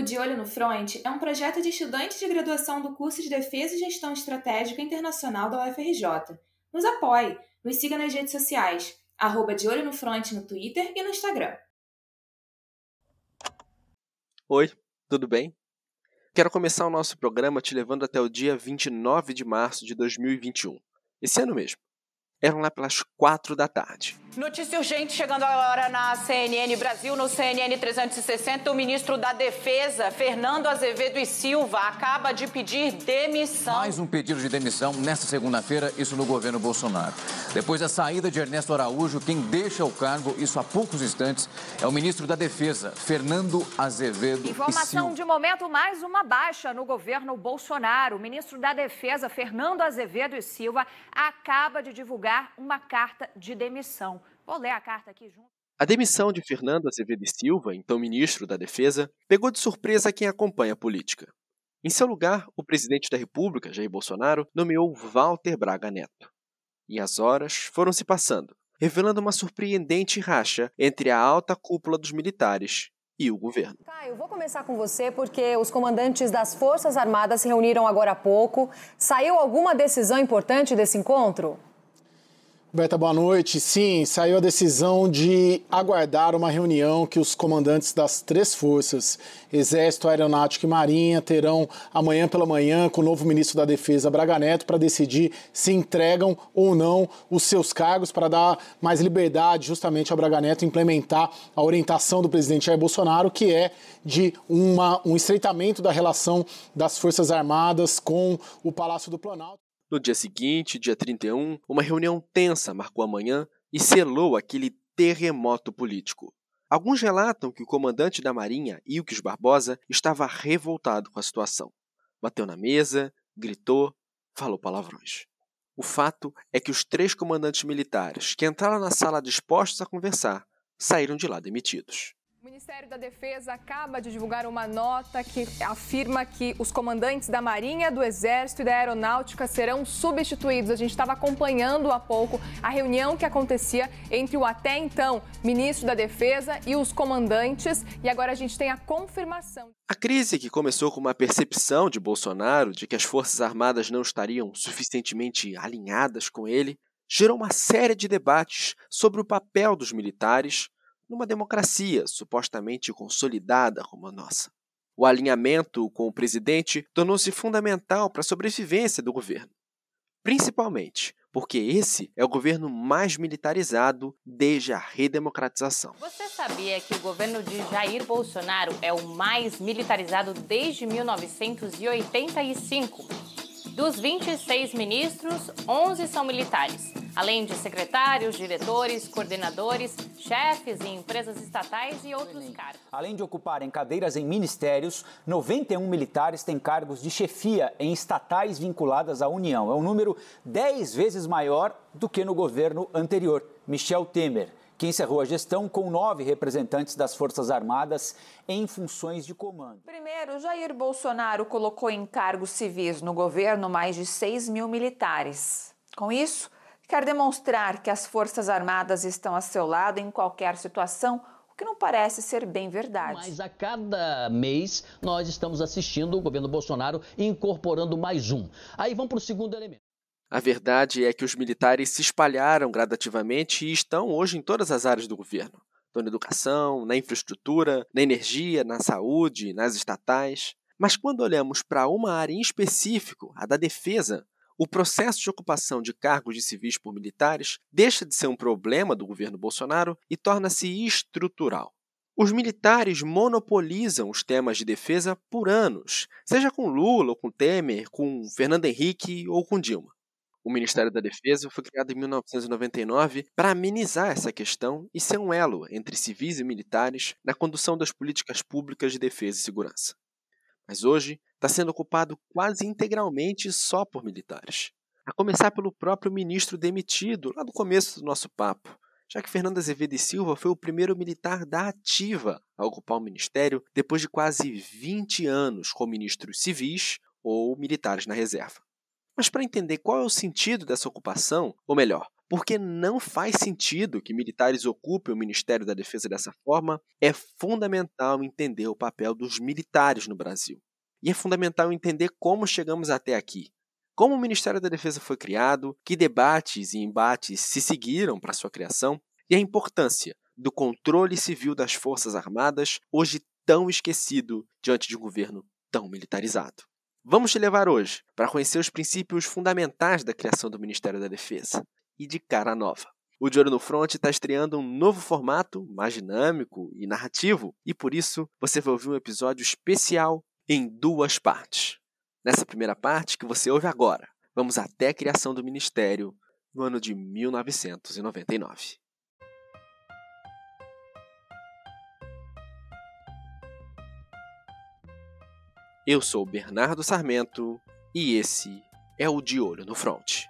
O De Olho no Front é um projeto de estudantes de graduação do curso de Defesa e Gestão Estratégica Internacional da UFRJ. Nos apoie, nos siga nas redes sociais, arroba De Olho no Front no Twitter e no Instagram. Oi, tudo bem? Quero começar o nosso programa te levando até o dia 29 de março de 2021. Esse ano mesmo. Eram lá pelas quatro da tarde. Notícia urgente chegando agora na CNN Brasil. No CNN 360, o ministro da Defesa, Fernando Azevedo e Silva, acaba de pedir demissão. Mais um pedido de demissão nesta segunda-feira, isso no governo Bolsonaro. Depois da saída de Ernesto Araújo, quem deixa o cargo, isso há poucos instantes, é o ministro da Defesa, Fernando Azevedo Informação e Silva. de momento, mais uma baixa no governo Bolsonaro. O ministro da Defesa, Fernando Azevedo e Silva, acaba de divulgar uma carta de demissão. Vou ler a carta aqui junto. A demissão de Fernando Azevedo e Silva, então ministro da Defesa, pegou de surpresa quem acompanha a política. Em seu lugar, o presidente da República, Jair Bolsonaro, nomeou Walter Braga Neto. E as horas foram se passando, revelando uma surpreendente racha entre a alta cúpula dos militares e o governo. Caio, vou começar com você porque os comandantes das Forças Armadas se reuniram agora há pouco. Saiu alguma decisão importante desse encontro? Berta, boa noite. Sim, saiu a decisão de aguardar uma reunião que os comandantes das três forças, Exército, Aeronáutica e Marinha, terão amanhã pela manhã com o novo ministro da Defesa, Braga Neto, para decidir se entregam ou não os seus cargos, para dar mais liberdade justamente ao Braga Neto implementar a orientação do presidente Jair Bolsonaro, que é de uma, um estreitamento da relação das Forças Armadas com o Palácio do Planalto. No dia seguinte, dia 31, uma reunião tensa marcou a manhã e selou aquele terremoto político. Alguns relatam que o comandante da Marinha, Ilques Barbosa, estava revoltado com a situação. Bateu na mesa, gritou, falou palavrões. O fato é que os três comandantes militares que entraram na sala dispostos a conversar saíram de lá demitidos. O Ministério da Defesa acaba de divulgar uma nota que afirma que os comandantes da Marinha, do Exército e da Aeronáutica serão substituídos. A gente estava acompanhando há pouco a reunião que acontecia entre o até então ministro da Defesa e os comandantes, e agora a gente tem a confirmação. A crise, que começou com uma percepção de Bolsonaro de que as Forças Armadas não estariam suficientemente alinhadas com ele, gerou uma série de debates sobre o papel dos militares numa democracia supostamente consolidada como a nossa. O alinhamento com o presidente tornou-se fundamental para a sobrevivência do governo, principalmente porque esse é o governo mais militarizado desde a redemocratização. Você sabia que o governo de Jair Bolsonaro é o mais militarizado desde 1985? Dos 26 ministros, 11 são militares, além de secretários, diretores, coordenadores, chefes em empresas estatais e outros cargos. Além de ocuparem cadeiras em ministérios, 91 militares têm cargos de chefia em estatais vinculadas à União. É um número 10 vezes maior do que no governo anterior, Michel Temer que encerrou a gestão com nove representantes das Forças Armadas em funções de comando. Primeiro, Jair Bolsonaro colocou em cargos civis no governo mais de 6 mil militares. Com isso, quer demonstrar que as Forças Armadas estão a seu lado em qualquer situação, o que não parece ser bem verdade. Mas a cada mês nós estamos assistindo o governo Bolsonaro incorporando mais um. Aí vamos para o segundo elemento. A verdade é que os militares se espalharam gradativamente e estão hoje em todas as áreas do governo. Na educação, na infraestrutura, na energia, na saúde, nas estatais. Mas quando olhamos para uma área em específico, a da defesa, o processo de ocupação de cargos de civis por militares deixa de ser um problema do governo Bolsonaro e torna-se estrutural. Os militares monopolizam os temas de defesa por anos, seja com Lula ou com Temer, com Fernando Henrique ou com Dilma. O Ministério da Defesa foi criado em 1999 para amenizar essa questão e ser um elo entre civis e militares na condução das políticas públicas de defesa e segurança. Mas hoje está sendo ocupado quase integralmente só por militares. A começar pelo próprio ministro demitido, lá no começo do nosso papo, já que Fernando Azevedo e Silva foi o primeiro militar da ativa a ocupar o ministério depois de quase 20 anos com ministros civis ou militares na reserva. Mas para entender qual é o sentido dessa ocupação, ou melhor, porque não faz sentido que militares ocupem o Ministério da Defesa dessa forma, é fundamental entender o papel dos militares no Brasil. E é fundamental entender como chegamos até aqui. Como o Ministério da Defesa foi criado, que debates e embates se seguiram para sua criação e a importância do controle civil das Forças Armadas, hoje tão esquecido diante de um governo tão militarizado. Vamos te levar hoje para conhecer os princípios fundamentais da criação do Ministério da Defesa e de cara nova. O De Olho no Front está estreando um novo formato, mais dinâmico e narrativo, e por isso você vai ouvir um episódio especial em duas partes. Nessa primeira parte, que você ouve agora, vamos até a criação do Ministério no ano de 1999. Eu sou Bernardo Sarmento e esse é o De Olho no Front.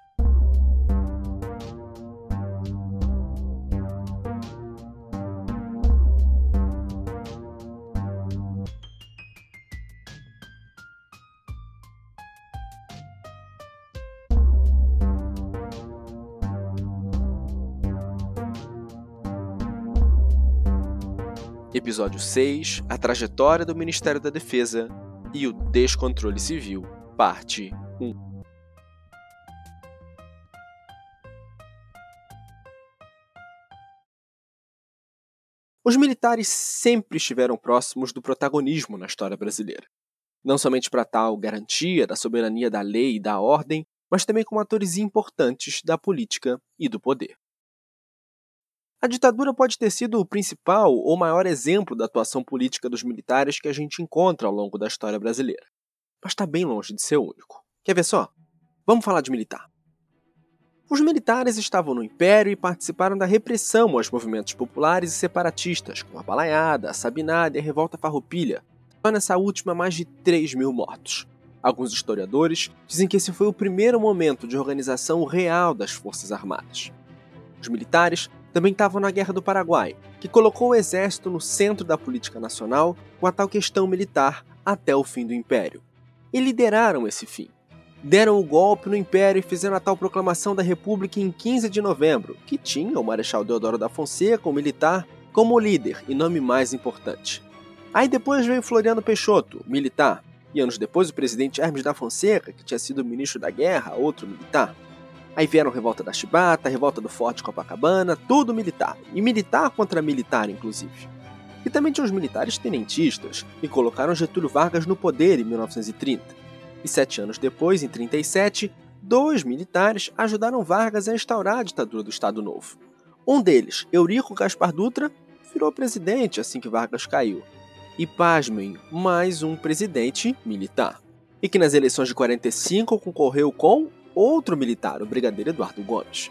Episódio 6 A trajetória do Ministério da Defesa e o descontrole civil, parte 1. Os militares sempre estiveram próximos do protagonismo na história brasileira. Não somente para tal garantia da soberania da lei e da ordem, mas também como atores importantes da política e do poder. A ditadura pode ter sido o principal ou maior exemplo da atuação política dos militares que a gente encontra ao longo da história brasileira. Mas está bem longe de ser o único. Quer ver só? Vamos falar de militar. Os militares estavam no Império e participaram da repressão aos movimentos populares e separatistas, como a Balaiada, a Sabinada e a Revolta Farroupilha. Só nessa última, mais de 3 mil mortos. Alguns historiadores dizem que esse foi o primeiro momento de organização real das Forças Armadas. Os militares também estavam na Guerra do Paraguai, que colocou o exército no centro da política nacional com a tal questão militar até o fim do Império. E lideraram esse fim. Deram o golpe no Império e fizeram a tal proclamação da República em 15 de novembro, que tinha o Marechal Deodoro da Fonseca, o militar, como líder e nome mais importante. Aí depois veio Floriano Peixoto, militar, e anos depois o presidente Hermes da Fonseca, que tinha sido ministro da Guerra, outro militar. Aí vieram a revolta da Chibata, a revolta do Forte Copacabana, tudo militar. E militar contra militar, inclusive. E também tinha os militares tenentistas, que colocaram Getúlio Vargas no poder em 1930. E sete anos depois, em 37, dois militares ajudaram Vargas a instaurar a ditadura do Estado Novo. Um deles, Eurico Gaspar Dutra, virou presidente assim que Vargas caiu. E pasmem, mais um presidente militar. E que nas eleições de 45 concorreu com outro militar, o brigadeiro Eduardo Gomes.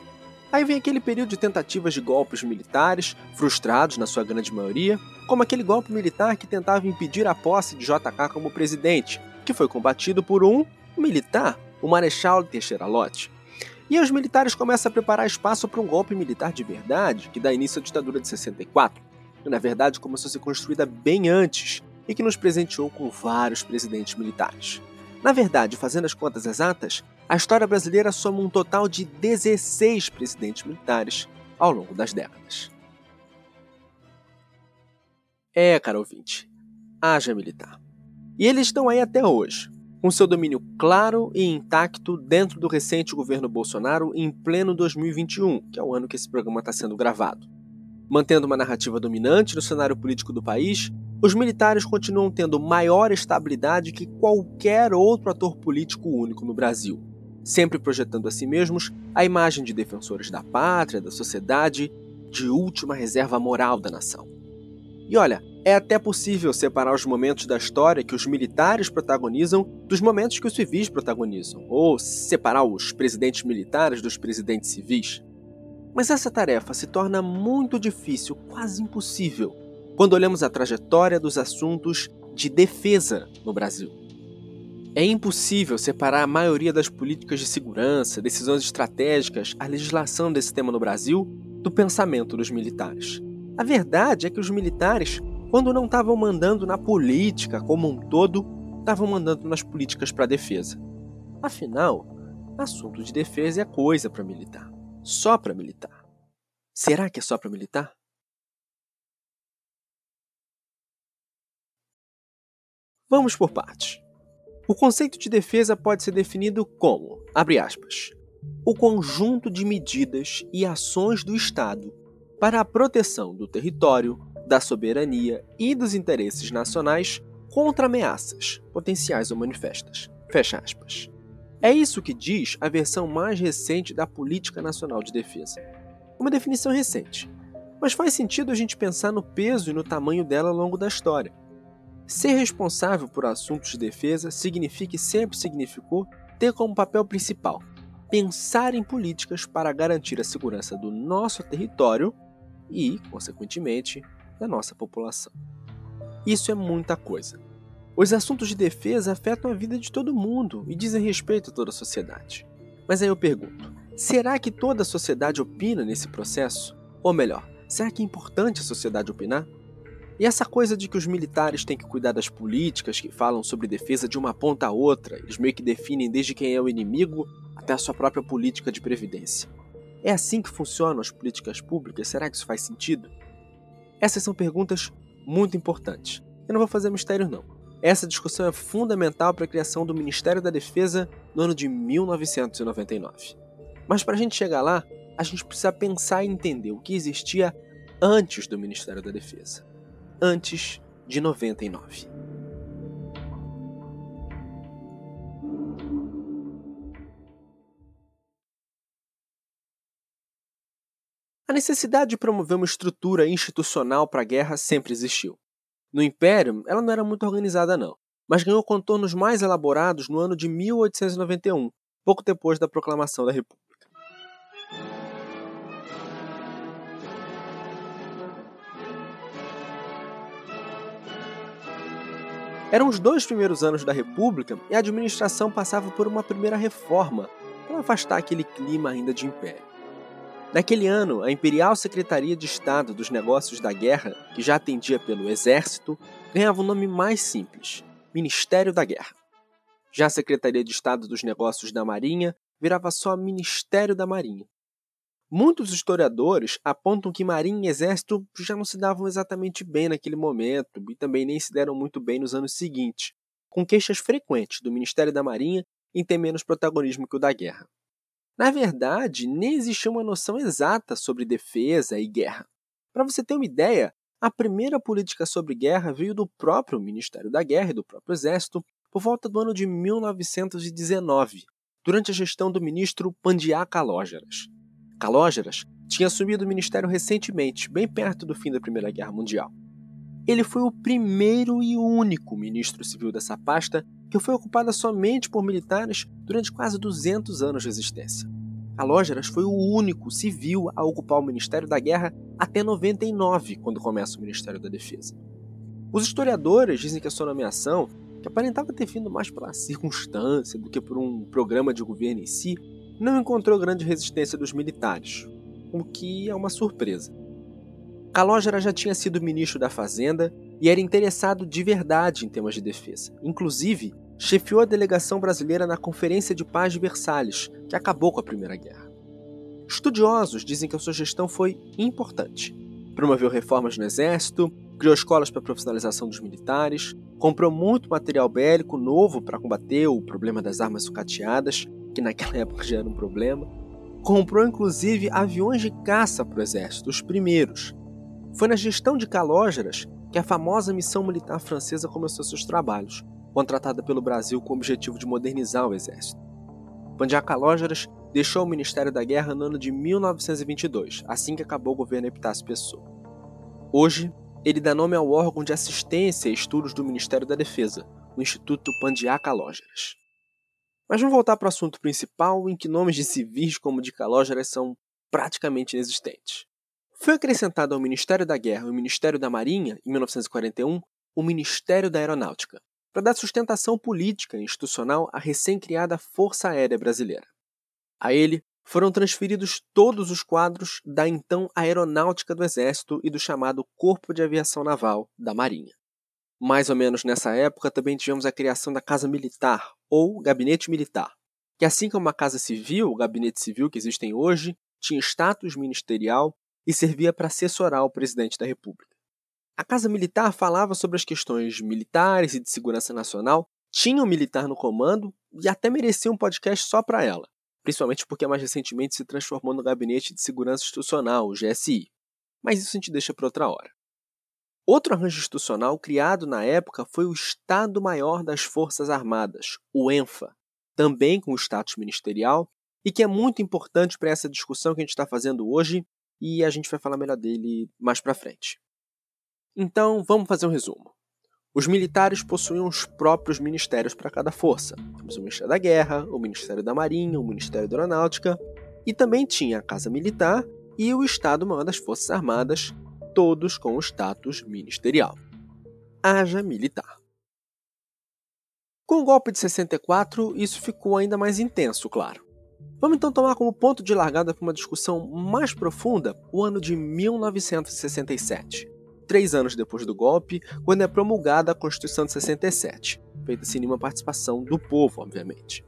Aí vem aquele período de tentativas de golpes militares, frustrados na sua grande maioria, como aquele golpe militar que tentava impedir a posse de JK como presidente, que foi combatido por um militar, o Marechal Teixeira Lott. E os militares começam a preparar espaço para um golpe militar de verdade, que dá início à ditadura de 64, que na verdade começou a ser construída bem antes e que nos presenteou com vários presidentes militares. Na verdade, fazendo as contas exatas, a história brasileira soma um total de 16 presidentes militares ao longo das décadas. É, caro ouvinte, haja militar. E eles estão aí até hoje, com seu domínio claro e intacto dentro do recente governo Bolsonaro em pleno 2021, que é o ano que esse programa está sendo gravado. Mantendo uma narrativa dominante no cenário político do país os militares continuam tendo maior estabilidade que qualquer outro ator político único no Brasil, sempre projetando a si mesmos a imagem de defensores da pátria, da sociedade, de última reserva moral da nação. E olha, é até possível separar os momentos da história que os militares protagonizam dos momentos que os civis protagonizam, ou separar os presidentes militares dos presidentes civis. Mas essa tarefa se torna muito difícil, quase impossível, quando olhamos a trajetória dos assuntos de defesa no Brasil. É impossível separar a maioria das políticas de segurança, decisões estratégicas, a legislação desse tema no Brasil do pensamento dos militares. A verdade é que os militares, quando não estavam mandando na política como um todo, estavam mandando nas políticas para defesa. Afinal, assunto de defesa é coisa para militar. só para militar. Será que é só para militar? Vamos por partes. O conceito de defesa pode ser definido como, abre aspas, o conjunto de medidas e ações do Estado para a proteção do território, da soberania e dos interesses nacionais contra ameaças, potenciais ou manifestas. Fecha aspas. É isso que diz a versão mais recente da Política Nacional de Defesa. Uma definição recente, mas faz sentido a gente pensar no peso e no tamanho dela ao longo da história. Ser responsável por assuntos de defesa significa e sempre significou ter como papel principal pensar em políticas para garantir a segurança do nosso território e, consequentemente, da nossa população. Isso é muita coisa. Os assuntos de defesa afetam a vida de todo mundo e dizem respeito a toda a sociedade. Mas aí eu pergunto: será que toda a sociedade opina nesse processo? Ou melhor, será que é importante a sociedade opinar? E essa coisa de que os militares têm que cuidar das políticas que falam sobre defesa de uma ponta a outra, eles meio que definem desde quem é o inimigo até a sua própria política de previdência. É assim que funcionam as políticas públicas? Será que isso faz sentido? Essas são perguntas muito importantes. Eu não vou fazer mistério não. Essa discussão é fundamental para a criação do Ministério da Defesa no ano de 1999. Mas para a gente chegar lá, a gente precisa pensar e entender o que existia antes do Ministério da Defesa antes de 99. A necessidade de promover uma estrutura institucional para a guerra sempre existiu. No Império, ela não era muito organizada, não, mas ganhou contornos mais elaborados no ano de 1891, pouco depois da proclamação da República. Eram os dois primeiros anos da República e a administração passava por uma primeira reforma para afastar aquele clima ainda de império. Naquele ano, a Imperial Secretaria de Estado dos Negócios da Guerra, que já atendia pelo Exército, ganhava um nome mais simples: Ministério da Guerra. Já a Secretaria de Estado dos Negócios da Marinha virava só Ministério da Marinha. Muitos historiadores apontam que Marinha e Exército já não se davam exatamente bem naquele momento e também nem se deram muito bem nos anos seguintes, com queixas frequentes do Ministério da Marinha em ter menos protagonismo que o da guerra. Na verdade, nem existia uma noção exata sobre defesa e guerra. Para você ter uma ideia, a primeira política sobre guerra veio do próprio Ministério da Guerra e do próprio Exército por volta do ano de 1919, durante a gestão do ministro Pandiá Calógeras. Calógeras tinha assumido o ministério recentemente, bem perto do fim da Primeira Guerra Mundial. Ele foi o primeiro e único ministro civil dessa pasta que foi ocupada somente por militares durante quase 200 anos de existência. Calógeras foi o único civil a ocupar o Ministério da Guerra até 99, quando começa o Ministério da Defesa. Os historiadores dizem que a sua nomeação, que aparentava ter vindo mais pela circunstância do que por um programa de governo em si, não encontrou grande resistência dos militares, o que é uma surpresa. Calógera já tinha sido ministro da Fazenda e era interessado de verdade em temas de defesa. Inclusive, chefiou a delegação brasileira na Conferência de Paz de Versalhes, que acabou com a Primeira Guerra. Estudiosos dizem que a sua gestão foi importante. Promoveu reformas no Exército, criou escolas para profissionalização dos militares, comprou muito material bélico novo para combater o problema das armas sucateadas que naquela época já era um problema. Comprou inclusive aviões de caça para o exército, os primeiros. Foi na gestão de Calógeras que a famosa missão militar francesa começou seus trabalhos, contratada pelo Brasil com o objetivo de modernizar o exército. Pandiá Calógeras deixou o Ministério da Guerra no ano de 1922, assim que acabou o governo Epitácio Pessoa. Hoje, ele dá nome ao órgão de assistência e estudos do Ministério da Defesa, o Instituto Pandiá Calógeras. Mas vamos voltar para o assunto principal, em que nomes de civis como de Calógeras são praticamente inexistentes. Foi acrescentado ao Ministério da Guerra e ao Ministério da Marinha, em 1941, o Ministério da Aeronáutica, para dar sustentação política e institucional à recém-criada Força Aérea Brasileira. A ele foram transferidos todos os quadros da então Aeronáutica do Exército e do chamado Corpo de Aviação Naval da Marinha. Mais ou menos nessa época também tivemos a criação da Casa Militar, ou Gabinete Militar, que assim como a Casa Civil, o Gabinete Civil que existem hoje, tinha status ministerial e servia para assessorar o presidente da República. A Casa Militar falava sobre as questões militares e de segurança nacional, tinha um militar no comando e até merecia um podcast só para ela, principalmente porque mais recentemente se transformou no Gabinete de Segurança Institucional, o GSI. Mas isso a gente deixa para outra hora. Outro arranjo institucional criado na época foi o Estado-Maior das Forças Armadas, o ENFA, também com status ministerial, e que é muito importante para essa discussão que a gente está fazendo hoje, e a gente vai falar melhor dele mais para frente. Então, vamos fazer um resumo. Os militares possuíam os próprios ministérios para cada força. Temos o Ministério da Guerra, o Ministério da Marinha, o Ministério da Aeronáutica, e também tinha a Casa Militar e o Estado-Maior das Forças Armadas, todos com o status ministerial. Haja militar. Com o golpe de 64, isso ficou ainda mais intenso, claro. Vamos então tomar como ponto de largada para uma discussão mais profunda o ano de 1967, três anos depois do golpe, quando é promulgada a Constituição de 67, feita sem nenhuma participação do povo, obviamente.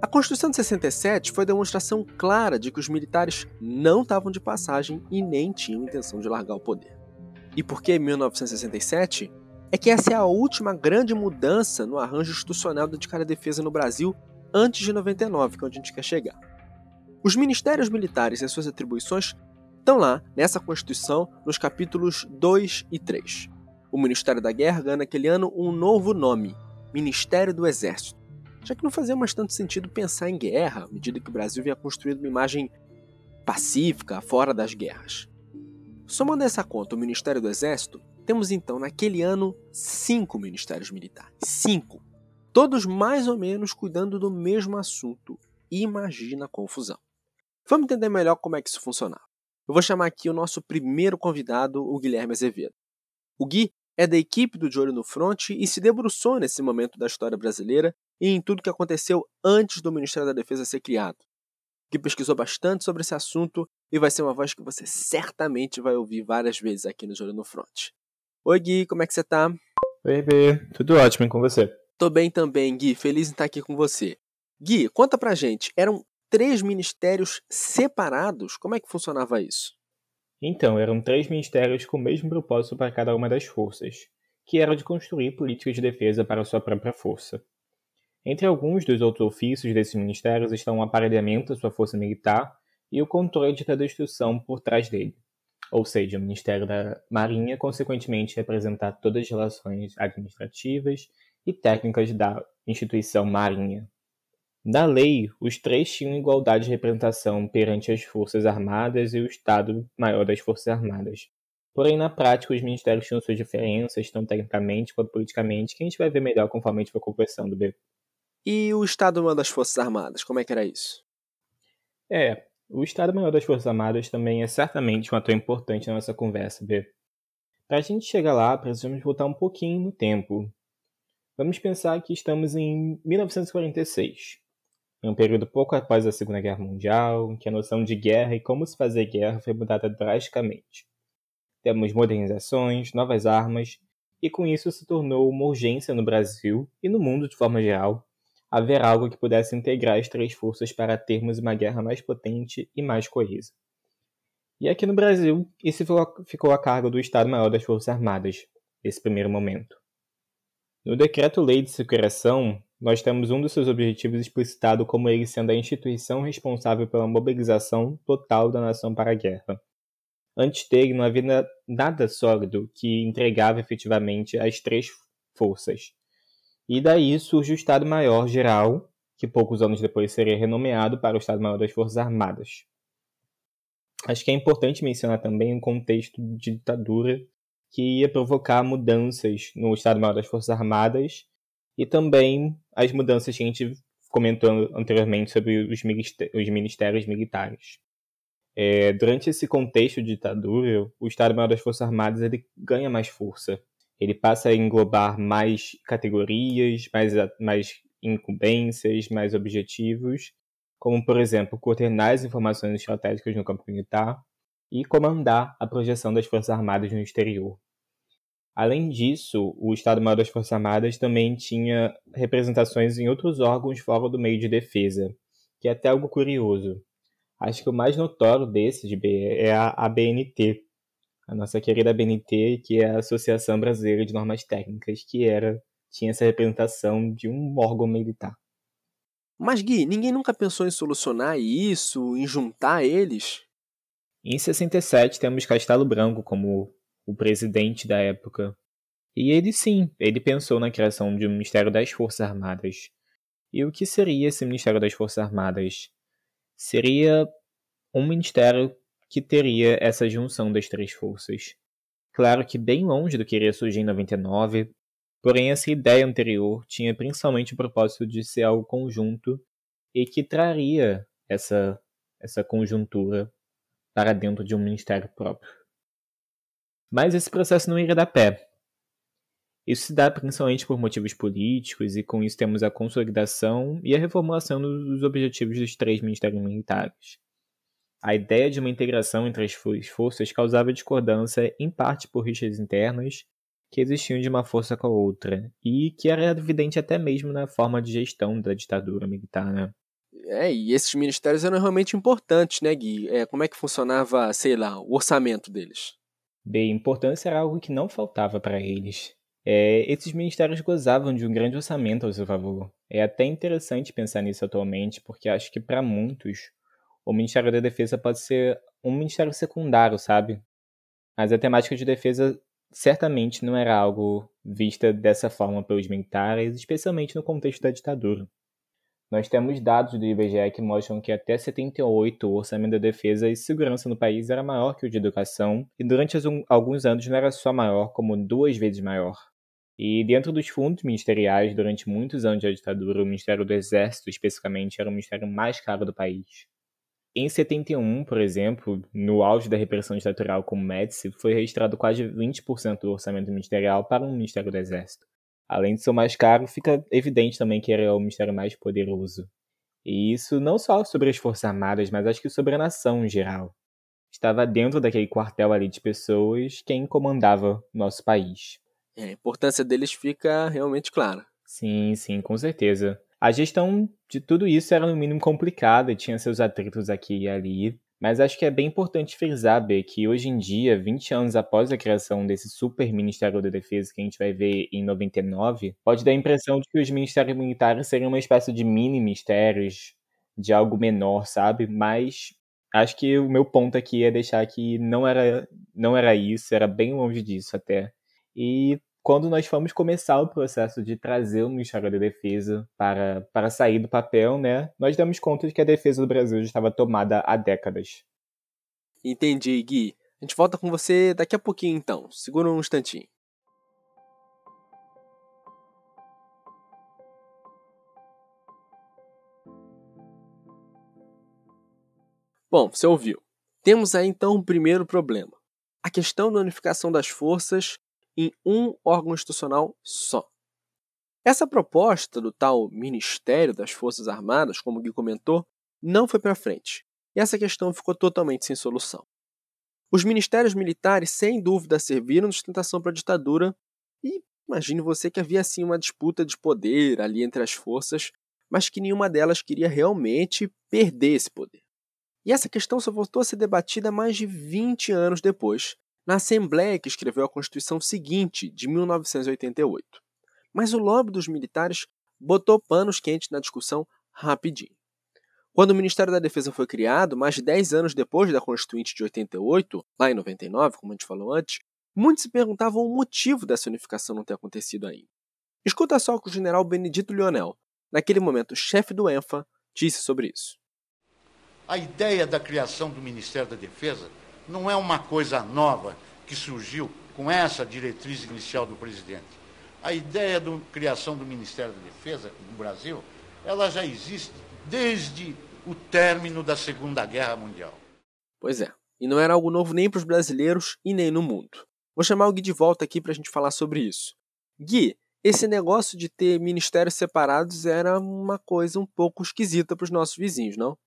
A Constituição de 67 foi demonstração clara de que os militares não estavam de passagem e nem tinham intenção de largar o poder. E por que 1967? É que essa é a última grande mudança no arranjo institucional dedicado à defesa no Brasil antes de 99, que é onde a gente quer chegar. Os ministérios militares e suas atribuições estão lá, nessa Constituição, nos capítulos 2 e 3. O Ministério da Guerra ganha naquele ano um novo nome, Ministério do Exército já que não fazia mais tanto sentido pensar em guerra, à medida que o Brasil vinha construindo uma imagem pacífica, fora das guerras. Somando essa conta o Ministério do Exército, temos então naquele ano cinco ministérios militares. Cinco! Todos mais ou menos cuidando do mesmo assunto. Imagina a confusão. Vamos entender melhor como é que isso funcionava. Eu vou chamar aqui o nosso primeiro convidado, o Guilherme Azevedo. O Gui é da equipe do De Olho no Front e se debruçou nesse momento da história brasileira e em tudo que aconteceu antes do Ministério da Defesa ser criado. Que pesquisou bastante sobre esse assunto e vai ser uma voz que você certamente vai ouvir várias vezes aqui no Júlio no Front. Oi Gui, como é que você tá? Oi B, tudo ótimo e com você? Tô bem também, Gui, feliz em estar aqui com você. Gui, conta pra gente, eram três ministérios separados? Como é que funcionava isso? Então, eram três ministérios com o mesmo propósito para cada uma das forças, que era de construir políticas de defesa para a sua própria força. Entre alguns dos outros ofícios desses ministérios estão o aparelhamento da sua força militar e o controle de toda a instrução por trás dele. Ou seja, o Ministério da Marinha, consequentemente, representar todas as relações administrativas e técnicas da instituição Marinha. Na lei, os três tinham igualdade de representação perante as Forças Armadas e o Estado-Maior das Forças Armadas. Porém, na prática, os ministérios tinham suas diferenças, tanto tecnicamente quanto politicamente, que a gente vai ver melhor conforme a gente for conversando. E o Estado-Maior das Forças Armadas, como é que era isso? É, o Estado-Maior das Forças Armadas também é certamente um ator importante na nossa conversa, B. Para a gente chegar lá, precisamos voltar um pouquinho no tempo. Vamos pensar que estamos em 1946, em um período pouco após a Segunda Guerra Mundial, em que a noção de guerra e como se fazer guerra foi mudada drasticamente. Temos modernizações, novas armas, e com isso se tornou uma urgência no Brasil e no mundo de forma geral haver algo que pudesse integrar as três forças para termos uma guerra mais potente e mais coesa. E aqui no Brasil, isso ficou a cargo do Estado-Maior das Forças Armadas, nesse primeiro momento. No Decreto-Lei de Securação, nós temos um dos seus objetivos explicitado como ele sendo a instituição responsável pela mobilização total da nação para a guerra. Antes dele, não havia nada sólido que entregava efetivamente as três forças, e daí surge o Estado-Maior Geral, que poucos anos depois seria renomeado para o Estado-Maior das Forças Armadas. Acho que é importante mencionar também um contexto de ditadura que ia provocar mudanças no Estado-Maior das Forças Armadas e também as mudanças que a gente comentou anteriormente sobre os, ministérios militares. É, durante esse contexto de ditadura, o Estado-Maior das Forças Armadas ele ganha mais força ele passa a englobar mais categorias, mais, mais incumbências, mais objetivos, como, por exemplo, coordenar as informações estratégicas no campo militar e comandar a projeção das Forças Armadas no exterior. Além disso, o Estado-Maior das Forças Armadas também tinha representações em outros órgãos fora do meio de defesa, que é até algo curioso. Acho que o mais notório desses é a ABNT, a nossa querida ABNT, que é a Associação Brasileira de Normas Técnicas, que era tinha essa representação de um órgão militar. Mas Gui, ninguém nunca pensou em solucionar isso, em juntar eles? Em 67 temos Castelo Branco como o presidente da época. E ele sim, ele pensou na criação de um Ministério das Forças Armadas. E o que seria esse Ministério das Forças Armadas? Seria um ministério que teria essa junção das três forças. Claro que bem longe do que iria surgir em 99, porém essa ideia anterior tinha principalmente o propósito de ser algo conjunto e que traria essa, essa conjuntura para dentro de um ministério próprio. Mas esse processo não iria dar pé. Isso se dá principalmente por motivos políticos, e com isso temos a consolidação e a reformulação dos objetivos dos três ministérios militares. A ideia de uma integração entre as forças causava discordância, em parte por rixas internas que existiam de uma força com a outra, e que era evidente até mesmo na forma de gestão da ditadura militar. Né? É, e esses ministérios eram realmente importantes, né, Gui? É, como é que funcionava, sei lá, o orçamento deles? Bem, importância era algo que não faltava para eles. É, esses ministérios gozavam de um grande orçamento ao seu favor. É até interessante pensar nisso atualmente, porque acho que para muitos o Ministério da Defesa pode ser um ministério secundário, sabe? Mas a temática de defesa certamente não era algo vista dessa forma pelos militares, especialmente no contexto da ditadura. Nós temos dados do IBGE que mostram que até 78 o orçamento da defesa e segurança no país era maior que o de educação, e durante alguns anos não era só maior, como duas vezes maior. E dentro dos fundos ministeriais, durante muitos anos da ditadura, o Ministério do Exército, especificamente, era o ministério mais caro do país. Em 71, por exemplo, no auge da repressão ditatorial como Médici, foi registrado quase 20% do orçamento ministerial para o Ministério do Exército. Além de ser mais caro, fica evidente também que era o ministério mais poderoso. E isso não só sobre as Forças Armadas, mas acho que sobre a nação em geral. Estava dentro daquele quartel ali de pessoas quem comandava nosso país. É, a importância deles fica realmente clara. Sim, sim, com certeza. A gestão de tudo isso era no mínimo complicada, tinha seus atritos aqui e ali, mas acho que é bem importante frisar, B, que hoje em dia, 20 anos após a criação desse super Ministério da Defesa que a gente vai ver em 99, pode dar a impressão de que os ministérios militares seriam uma espécie de mini-ministérios, de algo menor, sabe? Mas acho que o meu ponto aqui é deixar que não era, não era isso, era bem longe disso até. E quando nós fomos começar o processo de trazer o Ministério da Defesa para, para sair do papel, né, nós demos conta de que a defesa do Brasil já estava tomada há décadas. Entendi, Gui. A gente volta com você daqui a pouquinho, então. Segura um instantinho. Bom, você ouviu. Temos aí então o um primeiro problema: a questão da unificação das forças em um órgão institucional só. Essa proposta do tal Ministério das Forças Armadas, como o Gui comentou, não foi para frente, e essa questão ficou totalmente sem solução. Os ministérios militares, sem dúvida, serviram de sustentação para a ditadura, e imagine você que havia assim uma disputa de poder ali entre as forças, mas que nenhuma delas queria realmente perder esse poder. E essa questão só voltou a ser debatida mais de 20 anos depois, na Assembleia que escreveu a Constituição seguinte, de 1988. Mas o lobby dos militares botou panos quentes na discussão rapidinho. Quando o Ministério da Defesa foi criado, mais de 10 anos depois da Constituinte de 88, lá em 99, como a gente falou antes, muitos se perguntavam o motivo dessa unificação não ter acontecido ainda. Escuta só o que o general Benedito Lionel, naquele momento chefe do ENFA, disse sobre isso. A ideia da criação do Ministério da Defesa não é uma coisa nova que surgiu com essa diretriz inicial do presidente. A ideia da criação do Ministério da Defesa no Brasil, ela já existe desde o término da Segunda Guerra Mundial. Pois é, e não era algo novo nem para os brasileiros e nem no mundo. Vou chamar o Gui de volta aqui para a gente falar sobre isso. Gui, esse negócio de ter ministérios separados era uma coisa um pouco esquisita para os nossos vizinhos, não?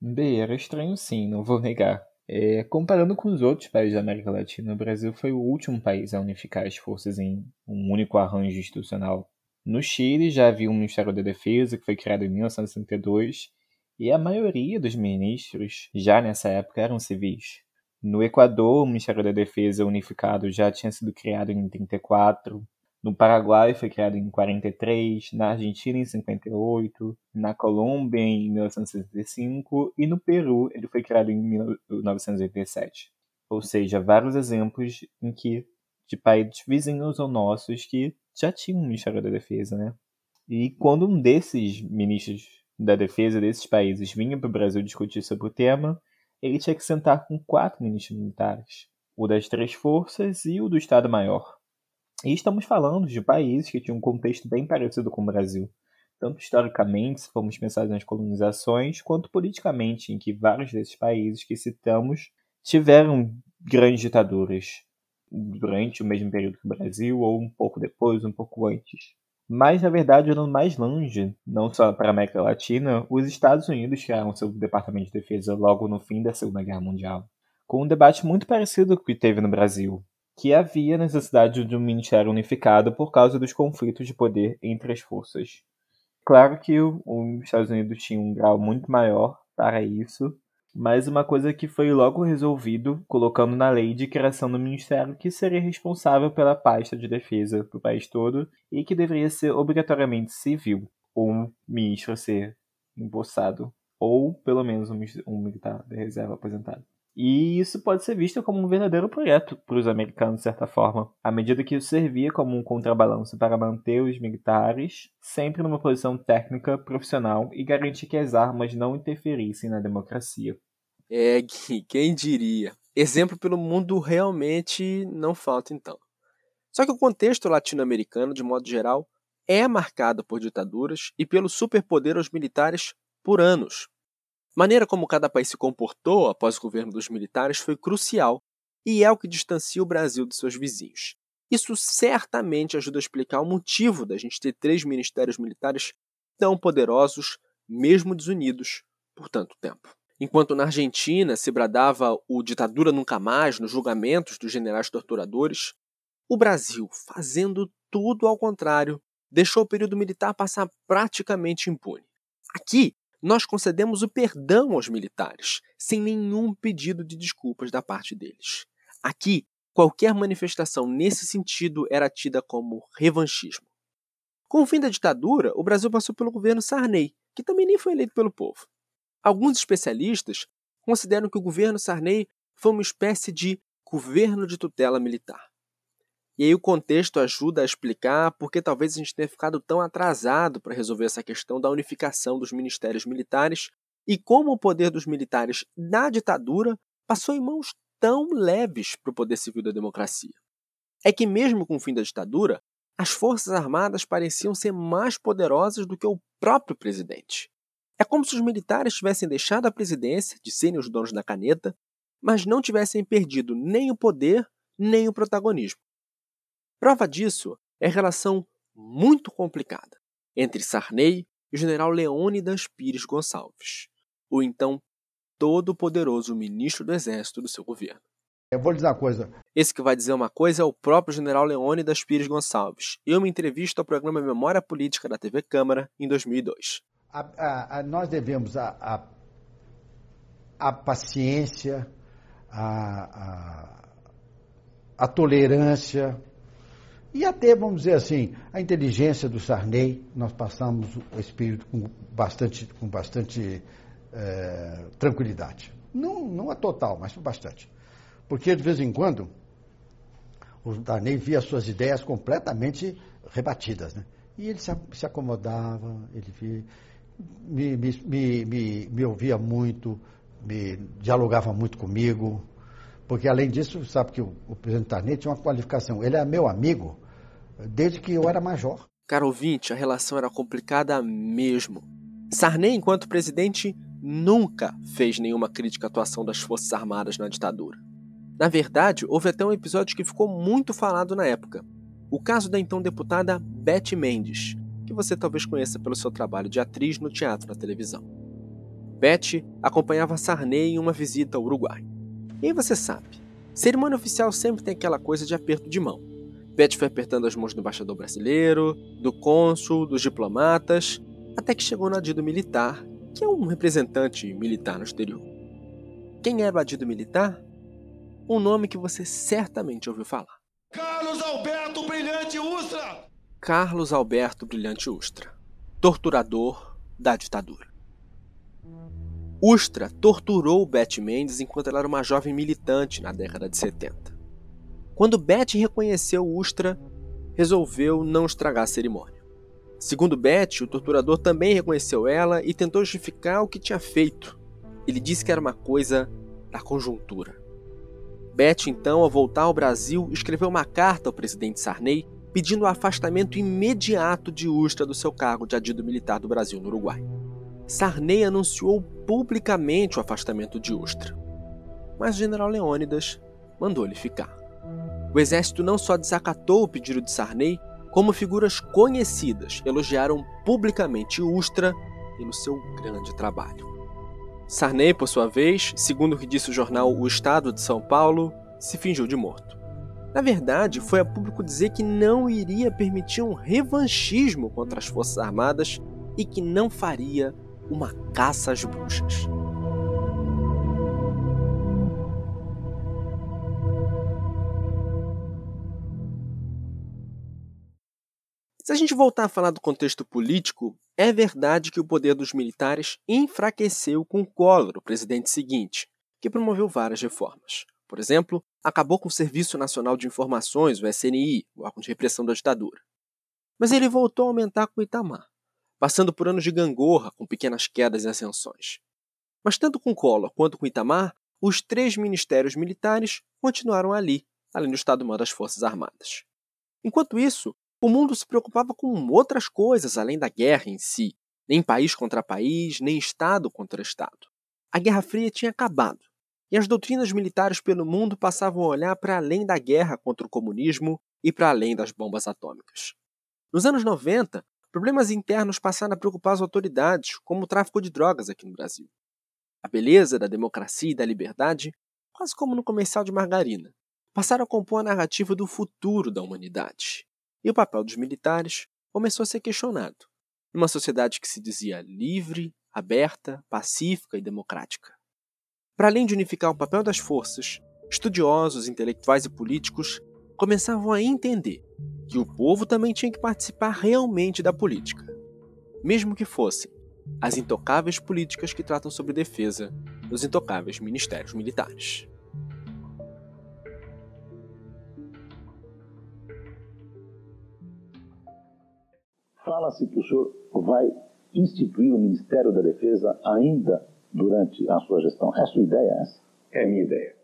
B, era estranho sim, não vou negar. É, comparando com os outros países da América Latina, o Brasil foi o último país a unificar as forças em um único arranjo institucional. No Chile já havia um Ministério da Defesa, que foi criado em 1962, E a maioria dos ministros, já nessa época, eram civis. No Equador, o Ministério da Defesa Unificado já tinha sido criado em 34, no Paraguai foi criado em 43, na Argentina em 58, na Colômbia em 1965 e no Peru ele foi criado em 1987. Ou seja, vários exemplos em que de países vizinhos ou nossos que já tinham um Ministério da Defesa, né? E quando um desses ministros da defesa desses países vinha para o Brasil discutir sobre o tema, ele tinha que sentar com quatro ministros militares, o das três forças e o do Estado-Maior. E estamos falando de países que tinham um contexto bem parecido com o Brasil, tanto historicamente, se formos pensar nas colonizações, quanto politicamente, em que vários desses países que citamos tiveram grandes ditaduras durante o mesmo período que o Brasil, ou um pouco depois, um pouco antes. Mas, na verdade, olhando mais longe, não só para a América Latina, os Estados Unidos criaram seu Departamento de Defesa logo no fim da Segunda Guerra Mundial, com um debate muito parecido com o que teve no Brasil, que havia necessidade de um ministério unificado por causa dos conflitos de poder entre as forças. Claro que os Estados Unidos tinham um grau muito maior para isso, mas uma coisa que foi logo resolvido, colocando na lei de criação do ministério que seria responsável pela pasta de defesa para o país todo e que deveria ser obrigatoriamente civil, ou um ministro ser empossado, ou pelo menos um militar de reserva aposentado. E isso pode ser visto como um verdadeiro projeto para os americanos, de certa forma, à medida que isso servia como um contrabalanço para manter os militares sempre numa posição técnica profissional e garantir que as armas não interferissem na democracia. É, quem diria? Exemplo pelo mundo realmente não falta, então. Só que o contexto latino-americano, de modo geral, é marcado por ditaduras e pelo superpoder aos militares por anos. Maneira como cada país se comportou após o governo dos militares foi crucial e é o que distancia o Brasil de seus vizinhos. Isso certamente ajuda a explicar o motivo da gente ter três ministérios militares tão poderosos, mesmo desunidos, por tanto tempo. Enquanto na Argentina se bradava o ditadura nunca mais nos julgamentos dos generais torturadores, o Brasil, fazendo tudo ao contrário, deixou o período militar passar praticamente impune. Aqui, nós concedemos o perdão aos militares, sem nenhum pedido de desculpas da parte deles. Aqui, qualquer manifestação nesse sentido era tida como revanchismo. Com o fim da ditadura, o Brasil passou pelo governo Sarney, que também nem foi eleito pelo povo. Alguns especialistas consideram que o governo Sarney foi uma espécie de governo de tutela militar. E aí o contexto ajuda a explicar por que talvez a gente tenha ficado tão atrasado para resolver essa questão da unificação dos ministérios militares e como o poder dos militares na ditadura passou em mãos tão leves para o poder civil da democracia. É que mesmo com o fim da ditadura, as forças armadas pareciam ser mais poderosas do que o próprio presidente. É como se os militares tivessem deixado a presidência de serem os donos da caneta, mas não tivessem perdido nem o poder nem o protagonismo. Prova disso é a relação muito complicada entre Sarney e o general Leônidas Pires Gonçalves, o então todo-poderoso ministro do Exército do seu governo. Eu vou dizer uma coisa. Esse que vai dizer uma coisa é o próprio general Leônidas Pires Gonçalves, em uma entrevista ao programa Memória Política da TV Câmara em 2002. A, a, a, nós devemos a, a, paciência, a, a tolerância, e até, vamos dizer assim, a inteligência do Sarney, nós passamos o espírito com bastante, com bastante é, tranquilidade. Não, não a total, mas bastante. Porque, de vez em quando, o Sarney via suas ideias completamente rebatidas. Né? E ele se, se acomodava, ele via, me, me, me, me, ouvia muito, me dialogava muito comigo. Porque, além disso, sabe que o, o presidente Sarney tinha uma qualificação. Ele é meu amigo desde que eu era major. Caro ouvinte, a relação era complicada mesmo. Sarney, enquanto presidente, nunca fez nenhuma crítica à atuação das Forças Armadas na ditadura. Na verdade, houve até um episódio que ficou muito falado na época. O caso da então deputada Beth Mendes, que você talvez conheça pelo seu trabalho de atriz no teatro e na televisão. Beth acompanhava Sarney em uma visita ao Uruguai. E aí você sabe, cerimônia oficial sempre tem aquela coisa de aperto de mão. Beth foi apertando as mãos do embaixador brasileiro, do cônsul, dos diplomatas, até que chegou no adido militar, que é um representante militar no exterior. Quem era o adido militar? Um nome que você certamente ouviu falar. Carlos Alberto Brilhante Ustra! Carlos Alberto Brilhante Ustra, torturador da ditadura. Ustra torturou Beth Mendes enquanto ela era uma jovem militante na década de 70. Quando Beth reconheceu Ustra, resolveu não estragar a cerimônia. Segundo Beth, o torturador também reconheceu ela e tentou justificar o que tinha feito. Ele disse que era uma coisa da conjuntura. Beth, então, ao voltar ao Brasil, escreveu uma carta ao presidente Sarney pedindo o afastamento imediato de Ustra do seu cargo de adido militar do Brasil no Uruguai. Sarney anunciou publicamente o afastamento de Ustra, mas o general Leônidas mandou ele ficar. O exército não só desacatou o pedido de Sarney, como figuras conhecidas elogiaram publicamente Ustra pelo seu grande trabalho. Sarney, por sua vez, segundo o que disse o jornal O Estado de São Paulo, se fingiu de morto. Na verdade, foi a público dizer que não iria permitir um revanchismo contra as Forças Armadas e que não faria uma caça às bruxas. Se a gente voltar a falar do contexto político, é verdade que o poder dos militares enfraqueceu com Collor, o presidente seguinte, que promoveu várias reformas. Por exemplo, acabou com o Serviço Nacional de Informações, o SNI, o órgão de repressão da ditadura. Mas ele voltou a aumentar com Itamar, passando por anos de gangorra, com pequenas quedas e ascensões. Mas tanto com Collor quanto com Itamar, os três ministérios militares continuaram ali, além do Estado-Maior das Forças Armadas. Enquanto isso, o mundo se preocupava com outras coisas além da guerra em si, nem país contra país, nem Estado contra Estado. A Guerra Fria tinha acabado, e as doutrinas militares pelo mundo passavam a olhar para além da guerra contra o comunismo e para além das bombas atômicas. Nos anos 90, problemas internos passaram a preocupar as autoridades, como o tráfico de drogas aqui no Brasil. A beleza da democracia e da liberdade, quase como no comercial de margarina, passaram a compor a narrativa do futuro da humanidade e o papel dos militares começou a ser questionado, numa sociedade que se dizia livre, aberta, pacífica e democrática. Para além de unificar o papel das forças, estudiosos, intelectuais e políticos começavam a entender que o povo também tinha que participar realmente da política, mesmo que fossem as intocáveis políticas que tratam sobre defesa dos intocáveis ministérios militares. Fala-se que o senhor vai instituir o Ministério da Defesa ainda durante a sua gestão. É a sua ideia essa? É a minha ideia.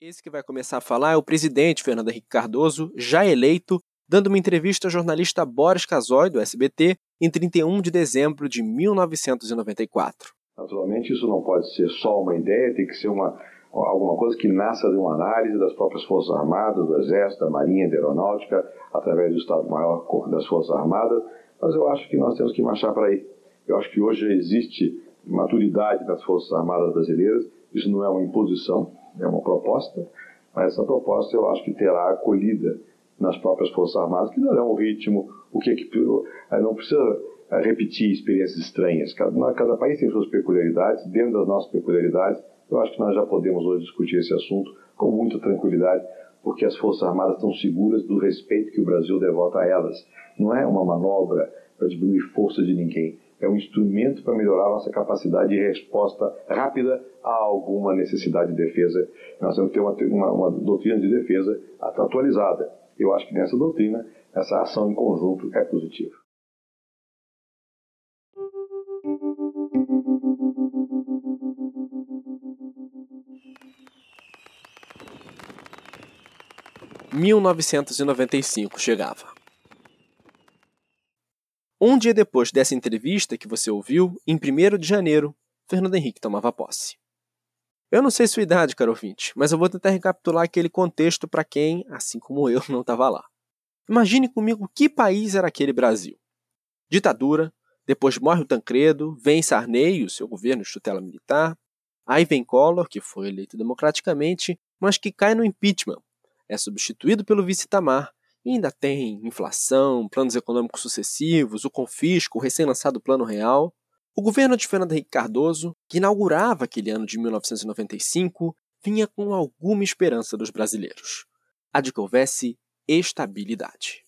Esse que vai começar a falar é o presidente Fernando Henrique Cardoso, já eleito, dando uma entrevista ao jornalista Boris Casoy, do SBT, em 31 de dezembro de 1994. Naturalmente, isso não pode ser só uma ideia, tem que ser uma, alguma coisa que nasça de uma análise das próprias Forças Armadas, do Exército, da Marinha, da Aeronáutica, através do Estado-Maior das Forças Armadas, mas eu acho que nós temos que marchar para aí. Eu acho que hoje existe maturidade das Forças Armadas brasileiras, isso não é uma imposição, é uma proposta, mas essa proposta eu acho que terá acolhida nas próprias Forças Armadas, que darão o ritmo, o que, é que não precisa eh, repetir experiências estranhas. Cada, cada país tem suas peculiaridades, dentro das nossas peculiaridades, eu acho que nós já podemos hoje discutir esse assunto com muita tranquilidade, porque as Forças Armadas estão seguras do respeito que o Brasil devota a elas. Não é uma manobra para diminuir força de ninguém, é um instrumento para melhorar a nossa capacidade de resposta rápida a alguma necessidade de defesa. Nós temos que ter uma, uma, uma doutrina de defesa atualizada. Eu acho que nessa doutrina, essa ação em conjunto é positiva. ...1995 chegava. Um dia depois dessa entrevista que você ouviu, em 1 de janeiro, Fernando Henrique tomava posse. Eu não sei sua idade, caro ouvinte, mas eu vou tentar recapitular aquele contexto para quem, assim como eu, não estava lá. Imagine comigo que país era aquele Brasil. Ditadura, depois morre o Tancredo, vem Sarney, o seu governo de tutela militar, aí vem Collor, que foi eleito democraticamente, mas que cai no impeachment, é substituído pelo vice Tamar e ainda tem inflação, planos econômicos sucessivos, o confisco, o recém-lançado Plano Real. O governo de Fernando Henrique Cardoso, que inaugurava aquele ano de 1995, vinha com alguma esperança dos brasileiros: a de que houvesse estabilidade.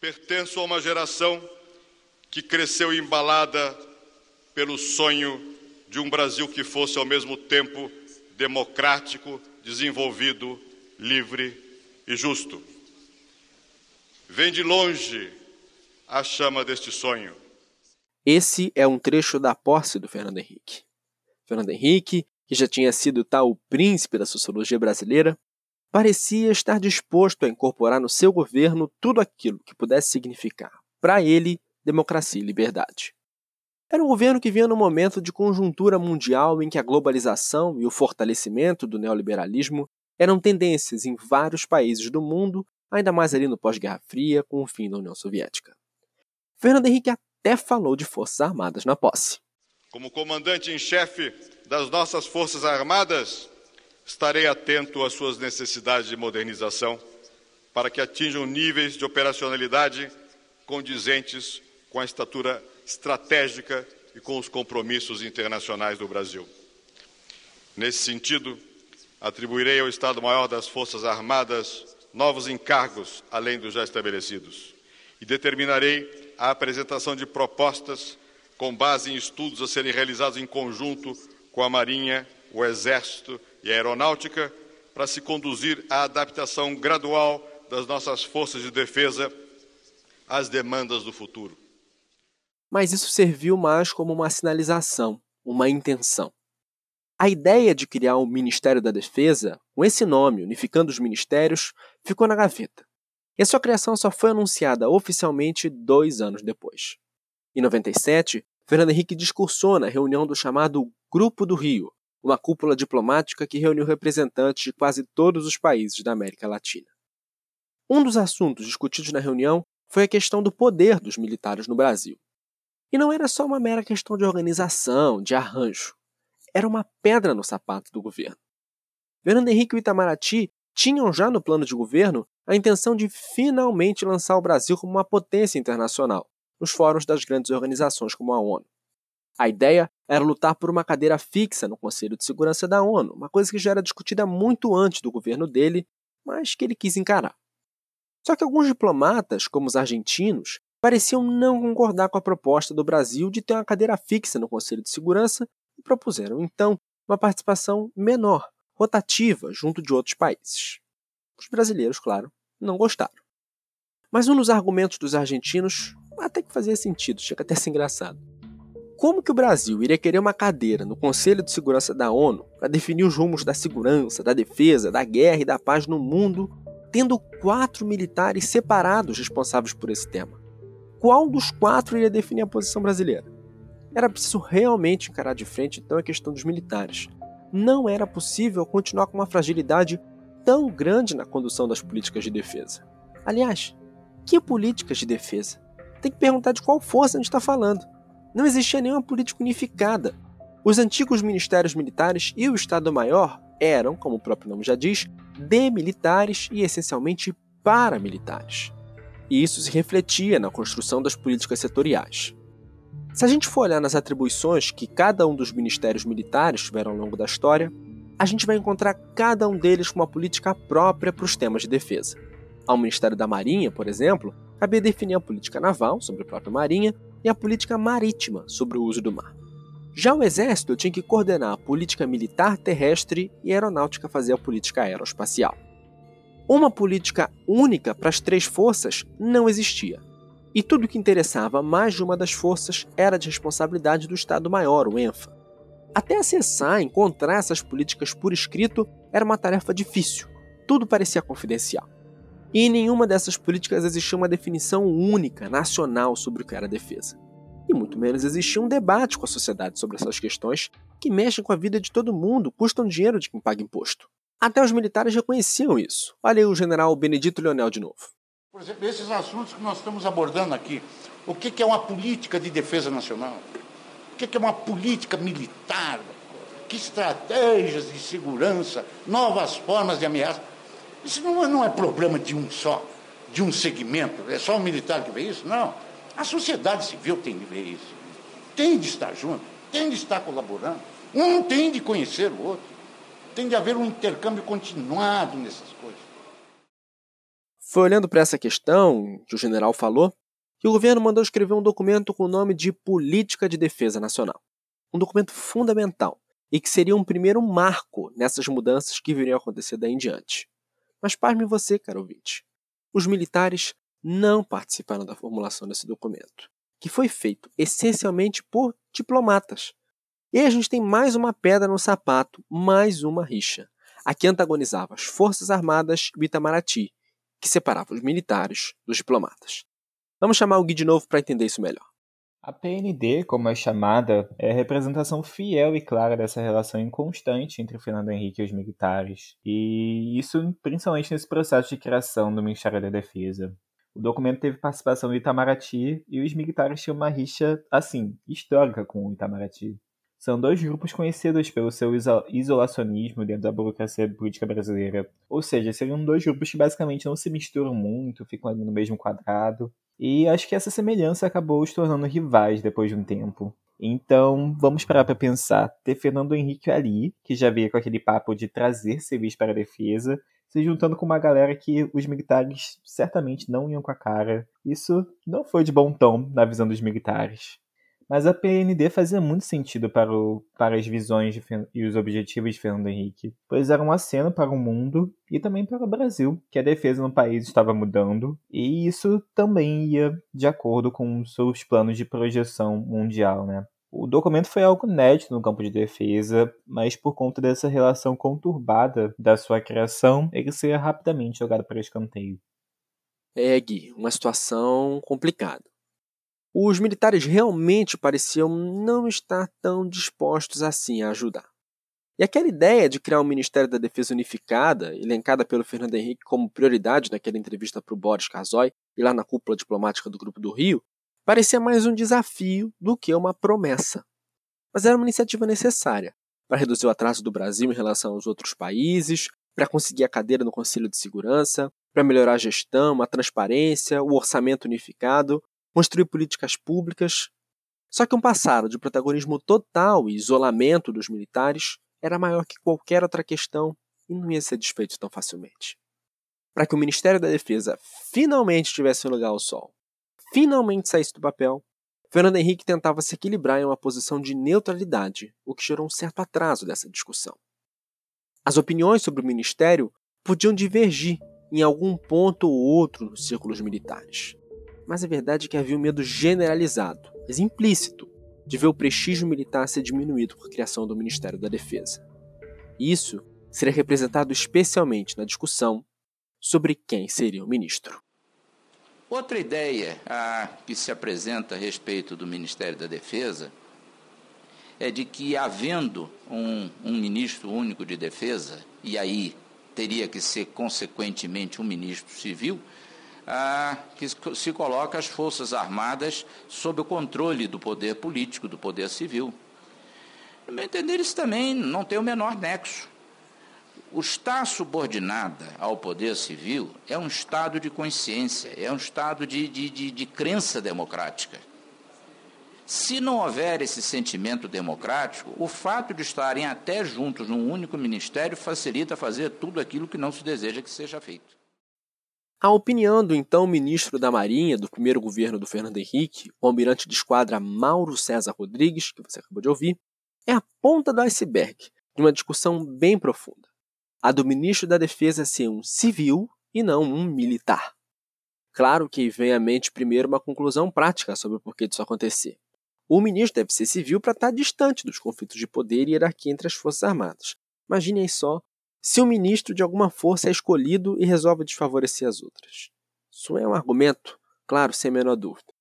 Pertenço a uma geração que cresceu embalada pelo sonho de um Brasil que fosse ao mesmo tempo democrático, desenvolvido, livre e justo. Vem de longe a chama deste sonho. Esse é um trecho da posse do Fernando Henrique. Fernando Henrique, que já tinha sido tal príncipe da sociologia brasileira, parecia estar disposto a incorporar no seu governo tudo aquilo que pudesse significar, para ele, democracia e liberdade. Era um governo que vinha num momento de conjuntura mundial em que a globalização e o fortalecimento do neoliberalismo eram tendências em vários países do mundo, ainda mais ali no pós-Guerra Fria, com o fim da União Soviética. Fernando Henrique até falou de Forças Armadas na posse. Como comandante em chefe das nossas Forças Armadas, estarei atento às suas necessidades de modernização para que atinjam níveis de operacionalidade condizentes com a estatura estratégica e com os compromissos internacionais do Brasil. Nesse sentido, atribuirei ao Estado-Maior das Forças Armadas novos encargos além dos já estabelecidos e determinarei a apresentação de propostas com base em estudos a serem realizados em conjunto com a Marinha, o Exército e a Aeronáutica para se conduzir à adaptação gradual das nossas forças de defesa às demandas do futuro mas isso serviu mais como uma sinalização, uma intenção. A ideia de criar o um Ministério da Defesa, com esse nome, unificando os ministérios, ficou na gaveta. E a sua criação só foi anunciada oficialmente dois anos depois. Em 97, Fernando Henrique discursou na reunião do chamado Grupo do Rio, uma cúpula diplomática que reuniu representantes de quase todos os países da América Latina. Um dos assuntos discutidos na reunião foi a questão do poder dos militares no Brasil. E não era só uma mera questão de organização, de arranjo. Era uma pedra no sapato do governo. Fernando Henrique e Itamaraty tinham já no plano de governo a intenção de finalmente lançar o Brasil como uma potência internacional, nos fóruns das grandes organizações como a ONU. A ideia era lutar por uma cadeira fixa no Conselho de Segurança da ONU, uma coisa que já era discutida muito antes do governo dele, mas que ele quis encarar. Só que alguns diplomatas, como os argentinos, pareciam não concordar com a proposta do Brasil de ter uma cadeira fixa no Conselho de Segurança e propuseram, então, uma participação menor, rotativa, junto de outros países. Os brasileiros, claro, não gostaram. Mas um dos argumentos dos argentinos até que fazia sentido, chega até a ser engraçado. Como que o Brasil iria querer uma cadeira no Conselho de Segurança da ONU para definir os rumos da segurança, da defesa, da guerra e da paz no mundo, tendo quatro militares separados responsáveis por esse tema? qual dos quatro iria definir a posição brasileira. Era preciso realmente encarar de frente então a questão dos militares. Não era possível continuar com uma fragilidade tão grande na condução das políticas de defesa. Aliás, que políticas de defesa? Tem que perguntar de qual força a gente está falando. Não existia nenhuma política unificada. Os antigos ministérios militares e o Estado-Maior eram, como o próprio nome já diz, demilitares e essencialmente paramilitares e isso se refletia na construção das políticas setoriais. Se a gente for olhar nas atribuições que cada um dos ministérios militares tiveram ao longo da história, a gente vai encontrar cada um deles com uma política própria para os temas de defesa. Ao Ministério da Marinha, por exemplo, cabia definir a política naval, sobre a própria Marinha, e a política marítima, sobre o uso do mar. Já o Exército tinha que coordenar a política militar terrestre e a Aeronáutica fazer a política aeroespacial. Uma política única para as três forças não existia. E tudo que interessava mais de uma das forças era de responsabilidade do Estado-Maior, o ENFA. Até acessar, encontrar essas políticas por escrito era uma tarefa difícil. Tudo parecia confidencial. E em nenhuma dessas políticas existia uma definição única, nacional, sobre o que era defesa. E muito menos existia um debate com a sociedade sobre essas questões que mexem com a vida de todo mundo, custam dinheiro de quem paga imposto. Até os militares reconheciam isso. Olha aí o general Benedito Leonel de novo. Por exemplo, esses assuntos que nós estamos abordando aqui. O que é uma política de defesa nacional? O que é uma política militar? Que estratégias de segurança? Novas formas de ameaça? Isso não é, não é problema de um só, de um segmento. É só o militar que vê isso? Não. A sociedade civil tem que ver isso. tem de estar junto, tem de estar colaborando. Um tem de conhecer o outro. Tem de haver um intercâmbio continuado nessas coisas. Foi olhando para essa questão que o general falou que o governo mandou escrever um documento com o nome de Política de Defesa Nacional. Um documento fundamental e que seria um primeiro marco nessas mudanças que viriam a acontecer daí em diante. Mas pasme você, caro ouvinte. Os militares não participaram da formulação desse documento, que foi feito essencialmente por diplomatas. E aí a gente tem mais uma pedra no sapato, mais uma rixa. A que antagonizava as Forças Armadas e o Itamaraty, que separava os militares dos diplomatas. Vamos chamar o Gui de novo para entender isso melhor. A PND, como é chamada, é a representação fiel e clara dessa relação inconstante entre Fernando Henrique e os militares, e isso principalmente nesse processo de criação do Ministério da Defesa. O documento teve participação do Itamaraty e os militares tinham uma rixa, assim, histórica com o Itamaraty. São dois grupos conhecidos pelo seu isolacionismo dentro da burocracia política brasileira. Ou seja, seriam dois grupos que basicamente não se misturam muito, ficam ali no mesmo quadrado. E acho que essa semelhança acabou os tornando rivais depois de um tempo. Então, vamos parar para pensar. Ter Fernando Henrique ali, que já veio com aquele papo de trazer civis para a defesa, se juntando com uma galera que os militares certamente não iam com a cara. Isso não foi de bom tom na visão dos militares. Mas a PND fazia muito sentido para, o, para as visões de, e os objetivos de Fernando Henrique, pois era um aceno para o mundo e também para o Brasil, que a defesa no país estava mudando, e isso também ia de acordo com seus planos de projeção mundial, né? O documento foi algo inédito no campo de defesa, mas por conta dessa relação conturbada da sua criação, ele seria rapidamente jogado para escanteio. É, Gui, uma situação complicada os militares realmente pareciam não estar tão dispostos assim a ajudar. E aquela ideia de criar um Ministério da Defesa unificada, elencada pelo Fernando Henrique como prioridade naquela entrevista para o Boris Kazoy e lá na cúpula diplomática do Grupo do Rio, parecia mais um desafio do que uma promessa. Mas era uma iniciativa necessária para reduzir o atraso do Brasil em relação aos outros países, para conseguir a cadeira no Conselho de Segurança, para melhorar a gestão, a transparência, o orçamento unificado construir políticas públicas. Só que um passado de protagonismo total e isolamento dos militares era maior que qualquer outra questão e não ia ser desfeito tão facilmente. Para que o Ministério da Defesa finalmente tivesse um lugar ao sol, finalmente saísse do papel, Fernando Henrique tentava se equilibrar em uma posição de neutralidade, o que gerou um certo atraso dessa discussão. As opiniões sobre o ministério podiam divergir em algum ponto ou outro nos círculos militares mas a verdade é que havia um medo generalizado, mas implícito, de ver o prestígio militar ser diminuído com a criação do Ministério da Defesa. Isso seria representado especialmente na discussão sobre quem seria o ministro. Outra ideia que se apresenta a respeito do Ministério da Defesa é de que, havendo um, um ministro único de defesa, e aí teria que ser consequentemente um ministro civil, ah, que se coloca as Forças Armadas sob o controle do poder político, do poder civil. No meu entender, isso também não tem o menor nexo. O estar subordinada ao poder civil é um estado de consciência, é um estado de, de, de, de crença democrática. Se não houver esse sentimento democrático, o fato de estarem até juntos num único ministério facilita fazer tudo aquilo que não se deseja que seja feito. A opinião do então ministro da Marinha do primeiro governo do Fernando Henrique, o almirante de esquadra Mauro César Rodrigues, que você acabou de ouvir, é a ponta do iceberg de uma discussão bem profunda. A do ministro da Defesa ser um civil e não um militar. Claro que vem à mente primeiro uma conclusão prática sobre o porquê disso acontecer. O ministro deve ser civil para estar distante dos conflitos de poder e hierarquia entre as Forças Armadas. Imaginem só se um ministro de alguma força é escolhido e resolve desfavorecer as outras. Isso é um argumento, claro, sem a menor dúvida.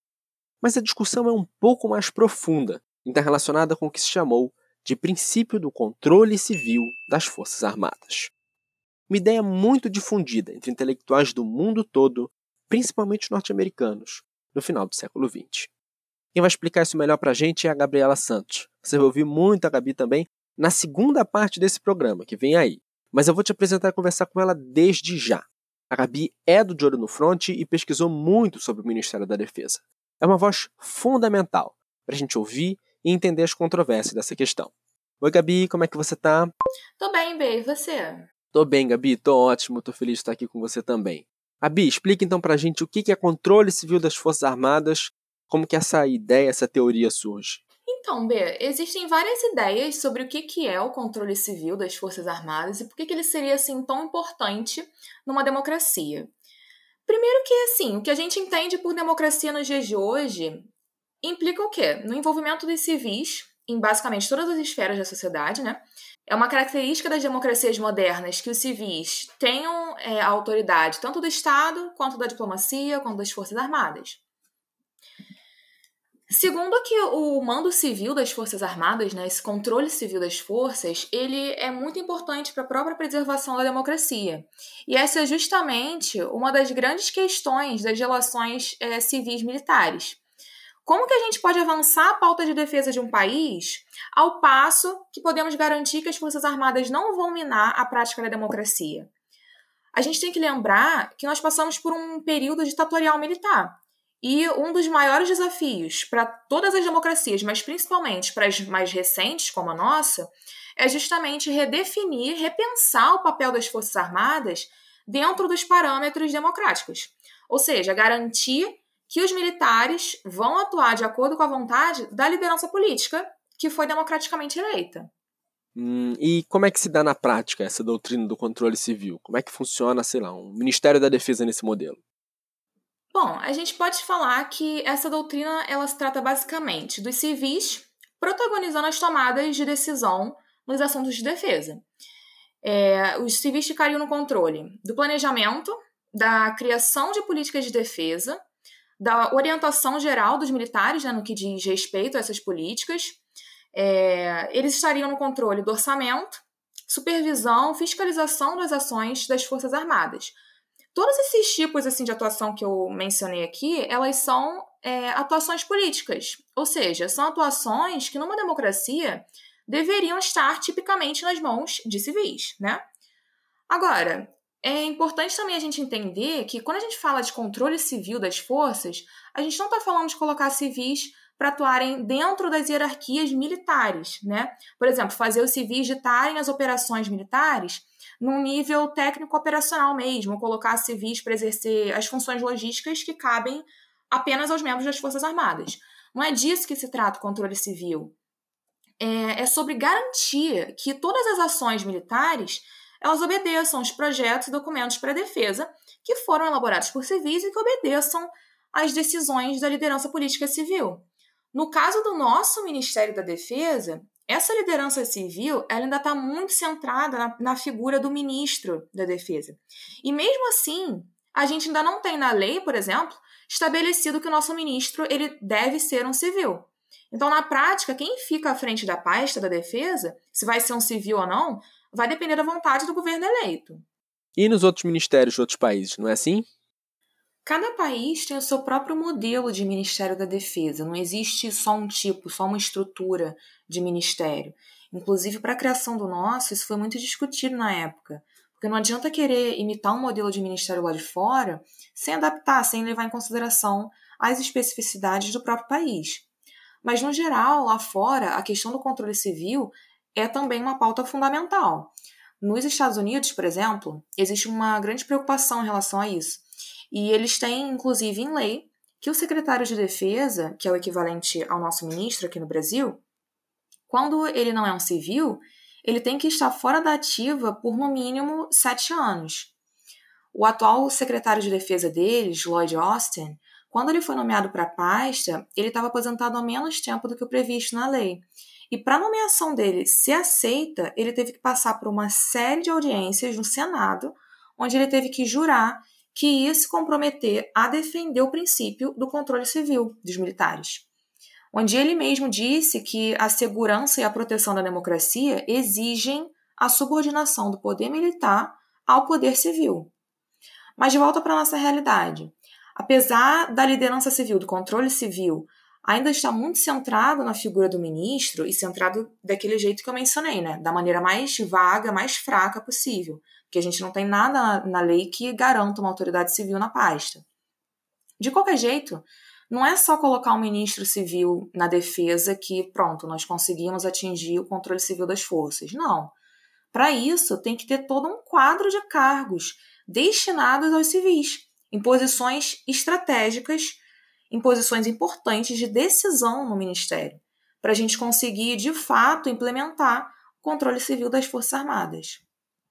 Mas a discussão é um pouco mais profunda e está relacionada com o que se chamou de princípio do controle civil das Forças Armadas. Uma ideia muito difundida entre intelectuais do mundo todo, principalmente norte-americanos, no final do século XX. Quem vai explicar isso melhor para a gente é a Gabriela Santos. Você vai ouvir muito a Gabi também na segunda parte desse programa, que vem aí. Mas eu vou te apresentar e conversar com ela desde já. A Gabi é do De Olho no Front e pesquisou muito sobre o Ministério da Defesa. É uma voz fundamental para a gente ouvir e entender as controvérsias dessa questão. Oi, Gabi, como é que você tá? Tô bem, Bê, e você? Tô bem, Gabi, tô ótimo, tô feliz de estar aqui com você também. Gabi, explica então pra gente o que é controle civil das Forças Armadas, como que essa ideia, essa teoria surge. Então, B, existem várias ideias sobre o que é o controle civil das Forças Armadas e por que ele seria assim tão importante numa democracia. Primeiro que, assim, o que a gente entende por democracia nos dias de hoje implica o quê? No envolvimento dos civis em basicamente todas as esferas da sociedade, né? É uma característica das democracias modernas que os civis tenham é, a autoridade tanto do Estado, quanto da diplomacia, quanto das Forças Armadas. Segundo que o mando civil das Forças Armadas, né, esse controle civil das forças, ele é muito importante para a própria preservação da democracia. E essa é justamente uma das grandes questões das relações é, civis militares. Como que a gente pode avançar a pauta de defesa de um país ao passo que podemos garantir que as Forças Armadas não vão minar a prática da democracia? A gente tem que lembrar que nós passamos por um período ditatorial militar. E um dos maiores desafios para todas as democracias, mas principalmente para as mais recentes, como a nossa, é justamente redefinir, repensar o papel das Forças Armadas dentro dos parâmetros democráticos. Ou seja, garantir que os militares vão atuar de acordo com a vontade da liderança política que foi democraticamente eleita. Hum, e como é que se dá na prática essa doutrina do controle civil? Como é que funciona, sei lá, um Ministério da Defesa nesse modelo? Bom, a gente pode falar que essa doutrina ela se trata basicamente dos civis protagonizando as tomadas de decisão nos assuntos de defesa. É, os civis ficariam no controle do planejamento, da criação de políticas de defesa, da orientação geral dos militares né, no que diz respeito a essas políticas. É, eles estariam no controle do orçamento, supervisão, fiscalização das ações das Forças Armadas. Todos esses tipos assim de atuação que eu mencionei aqui, elas são é, atuações políticas, ou seja, são atuações que numa democracia deveriam estar tipicamente nas mãos de civis, né? Agora, é importante também a gente entender que quando a gente fala de controle civil das forças, a gente não está falando de colocar civis para atuarem dentro das hierarquias militares, né? Por exemplo, fazer os civis ditarem as operações militares num nível técnico-operacional mesmo, colocar civis para exercer as funções logísticas que cabem apenas aos membros das Forças Armadas. Não é disso que se trata o controle civil. É, é sobre garantir que todas as ações militares elas obedeçam os projetos e documentos para a defesa que foram elaborados por civis e que obedeçam às decisões da liderança política civil. No caso do nosso Ministério da Defesa, essa liderança civil ela ainda está muito centrada na, na figura do ministro da Defesa. E mesmo assim, a gente ainda não tem na lei, por exemplo, estabelecido que o nosso ministro ele deve ser um civil. Então, na prática, quem fica à frente da pasta da defesa, se vai ser um civil ou não, vai depender da vontade do governo eleito. E nos outros ministérios de outros países, não é assim? Cada país tem o seu próprio modelo de Ministério da Defesa. Não existe só um tipo, só uma estrutura de ministério. Inclusive, para a criação do nosso, isso foi muito discutido na época. Porque não adianta querer imitar um modelo de ministério lá de fora sem adaptar, sem levar em consideração as especificidades do próprio país. Mas, no geral, lá fora, a questão do controle civil é também uma pauta fundamental. Nos Estados Unidos, por exemplo, existe uma grande preocupação em relação a isso. E eles têm, inclusive, em lei, que o secretário de Defesa, que é o equivalente ao nosso ministro aqui no Brasil, quando ele não é um civil, ele tem que estar fora da ativa por no mínimo sete anos. O atual secretário de defesa deles, Lloyd Austin, quando ele foi nomeado para a pasta, ele estava aposentado há menos tempo do que o previsto na lei. E para a nomeação dele ser aceita, ele teve que passar por uma série de audiências no Senado, onde ele teve que jurar que ia se comprometer a defender o princípio do controle civil dos militares. Onde ele mesmo disse que a segurança e a proteção da democracia exigem a subordinação do poder militar ao poder civil. Mas de volta para a nossa realidade. Apesar da liderança civil, do controle civil, ainda está muito centrado na figura do ministro e centrado daquele jeito que eu mencionei, né? Da maneira mais vaga, mais fraca possível, porque a gente não tem nada na lei que garanta uma autoridade civil na pasta. De qualquer jeito, não é só colocar um ministro civil na defesa que, pronto, nós conseguimos atingir o controle civil das forças. Não. Para isso, tem que ter todo um quadro de cargos destinados aos civis, em posições estratégicas, em posições importantes de decisão no ministério, para a gente conseguir, de fato, implementar o controle civil das Forças Armadas.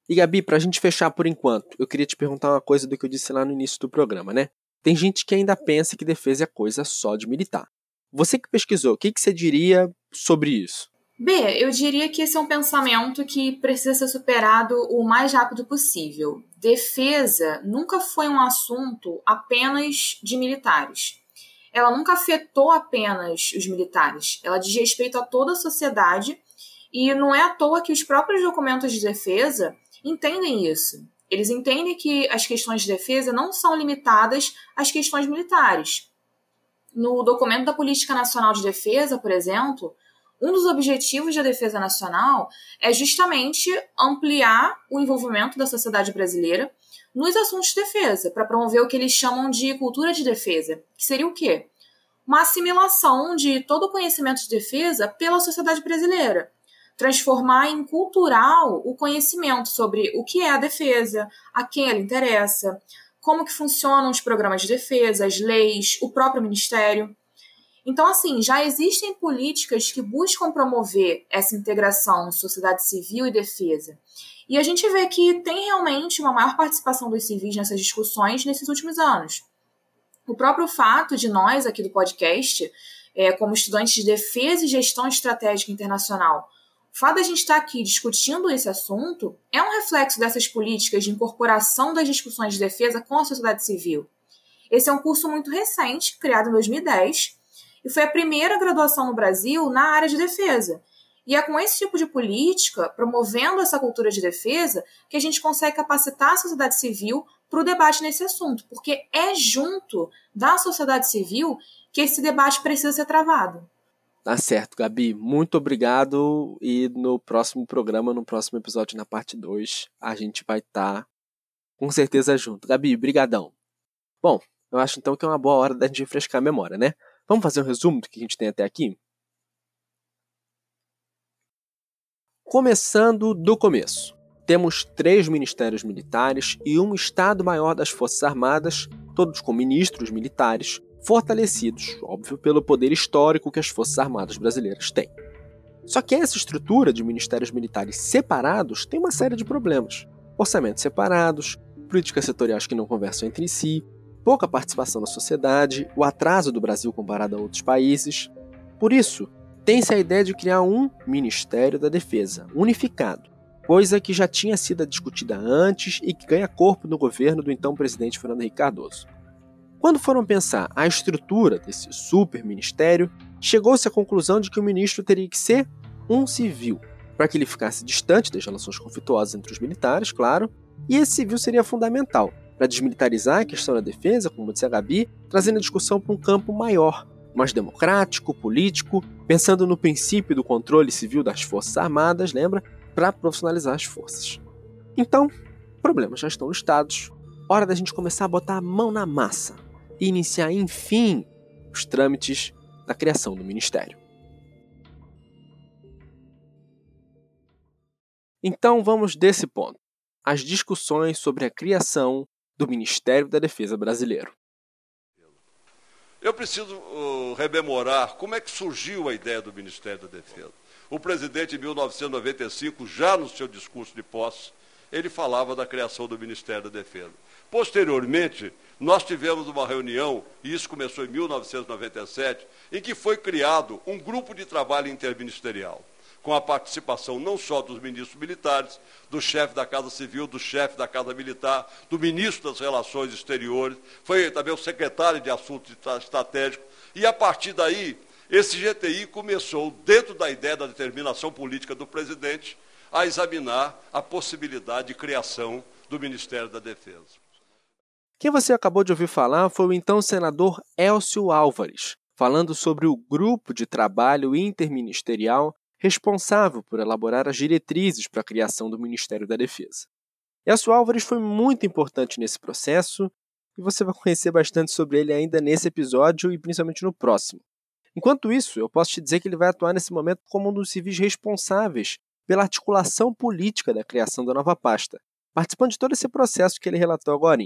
E Gabi, para a gente fechar por enquanto, eu queria te perguntar uma coisa do que eu disse lá no início do programa, né? Tem gente que ainda pensa que defesa é coisa só de militar. Você que pesquisou, o que, que você diria sobre isso? B, eu diria que esse é um pensamento que precisa ser superado o mais rápido possível. Defesa nunca foi um assunto apenas de militares. Ela nunca afetou apenas os militares. Ela diz respeito a toda a sociedade e não é à toa que os próprios documentos de defesa entendem isso. Eles entendem que as questões de defesa não são limitadas às questões militares. No documento da Política Nacional de Defesa, por exemplo, um dos objetivos da defesa nacional é justamente ampliar o envolvimento da sociedade brasileira nos assuntos de defesa, para promover o que eles chamam de cultura de defesa, que seria o quê? Uma assimilação de todo o conhecimento de defesa pela sociedade brasileira, transformar em cultural o conhecimento sobre o que é a defesa, a quem ela interessa, como que funcionam os programas de defesa, as leis, o próprio ministério. Então, assim, já existem políticas que buscam promover essa integração sociedade civil e defesa. E a gente vê que tem realmente uma maior participação dos civis nessas discussões nesses últimos anos. O próprio fato de nós, aqui do podcast, é, como estudantes de defesa e gestão estratégica internacional, o fato de a gente estar aqui discutindo esse assunto é um reflexo dessas políticas de incorporação das discussões de defesa com a sociedade civil. Esse é um curso muito recente, criado em 2010, e foi a primeira graduação no Brasil na área de defesa. E é com esse tipo de política, promovendo essa cultura de defesa, que a gente consegue capacitar a sociedade civil para o debate nesse assunto, porque é junto da sociedade civil que esse debate precisa ser travado. Tá certo, Gabi. Muito obrigado. E no próximo programa, no próximo episódio, na parte 2, a gente vai estar tá, com certeza junto. Gabi, brigadão. Bom, eu acho então que é uma boa hora da gente refrescar a memória, né? Vamos fazer um resumo do que a gente tem até aqui? Começando do começo. Temos três ministérios militares e um Estado-Maior das Forças Armadas, todos com ministros militares, fortalecidos, óbvio, pelo poder histórico que as Forças Armadas brasileiras têm. Só que essa estrutura de ministérios militares separados tem uma série de problemas. Orçamentos separados, políticas setoriais que não conversam entre si, pouca participação da sociedade, o atraso do Brasil comparado a outros países. Por isso, tem-se a ideia de criar um Ministério da Defesa, unificado, coisa que já tinha sido discutida antes e que ganha corpo no governo do então presidente Fernando Henrique Cardoso. Quando foram pensar a estrutura desse super ministério, chegou-se à conclusão de que o ministro teria que ser um civil, para que ele ficasse distante das relações conflituosas entre os militares, claro, e esse civil seria fundamental para desmilitarizar a questão da defesa, como disse a Gabi, trazendo a discussão para um campo maior, mais democrático, político, pensando no princípio do controle civil das Forças Armadas, lembra? Para profissionalizar as forças. Então, problemas já estão listados. Hora da gente começar a botar a mão na massa e iniciar, enfim, os trâmites da criação do Ministério. Então vamos desse ponto, as discussões sobre a criação do Ministério da Defesa brasileiro. Eu preciso uh, rememorar como é que surgiu a ideia do Ministério da Defesa. O presidente, em 1995, já no seu discurso de posse, ele falava da criação do Ministério da Defesa. Posteriormente, nós tivemos uma reunião, e isso começou em 1997, em que foi criado um grupo de trabalho interministerial, com a participação não só dos ministros militares, do chefe da Casa Civil, do chefe da Casa Militar, do ministro das Relações Exteriores, foi também o secretário de Assuntos Estratégicos, e a partir daí, esse GTI começou, dentro da ideia da determinação política do presidente, a examinar a possibilidade de criação do Ministério da Defesa. Quem você acabou de ouvir falar foi o então senador Elcio Álvares, falando sobre o grupo de trabalho interministerial responsável por elaborar as diretrizes para a criação do Ministério da Defesa. Elcio Álvares foi muito importante nesse processo, e você vai conhecer bastante sobre ele ainda nesse episódio e principalmente no próximo. Enquanto isso, eu posso te dizer que ele vai atuar nesse momento como um dos civis responsáveis pela articulação política da criação da nova pasta, participando de todo esse processo que ele relatou agora.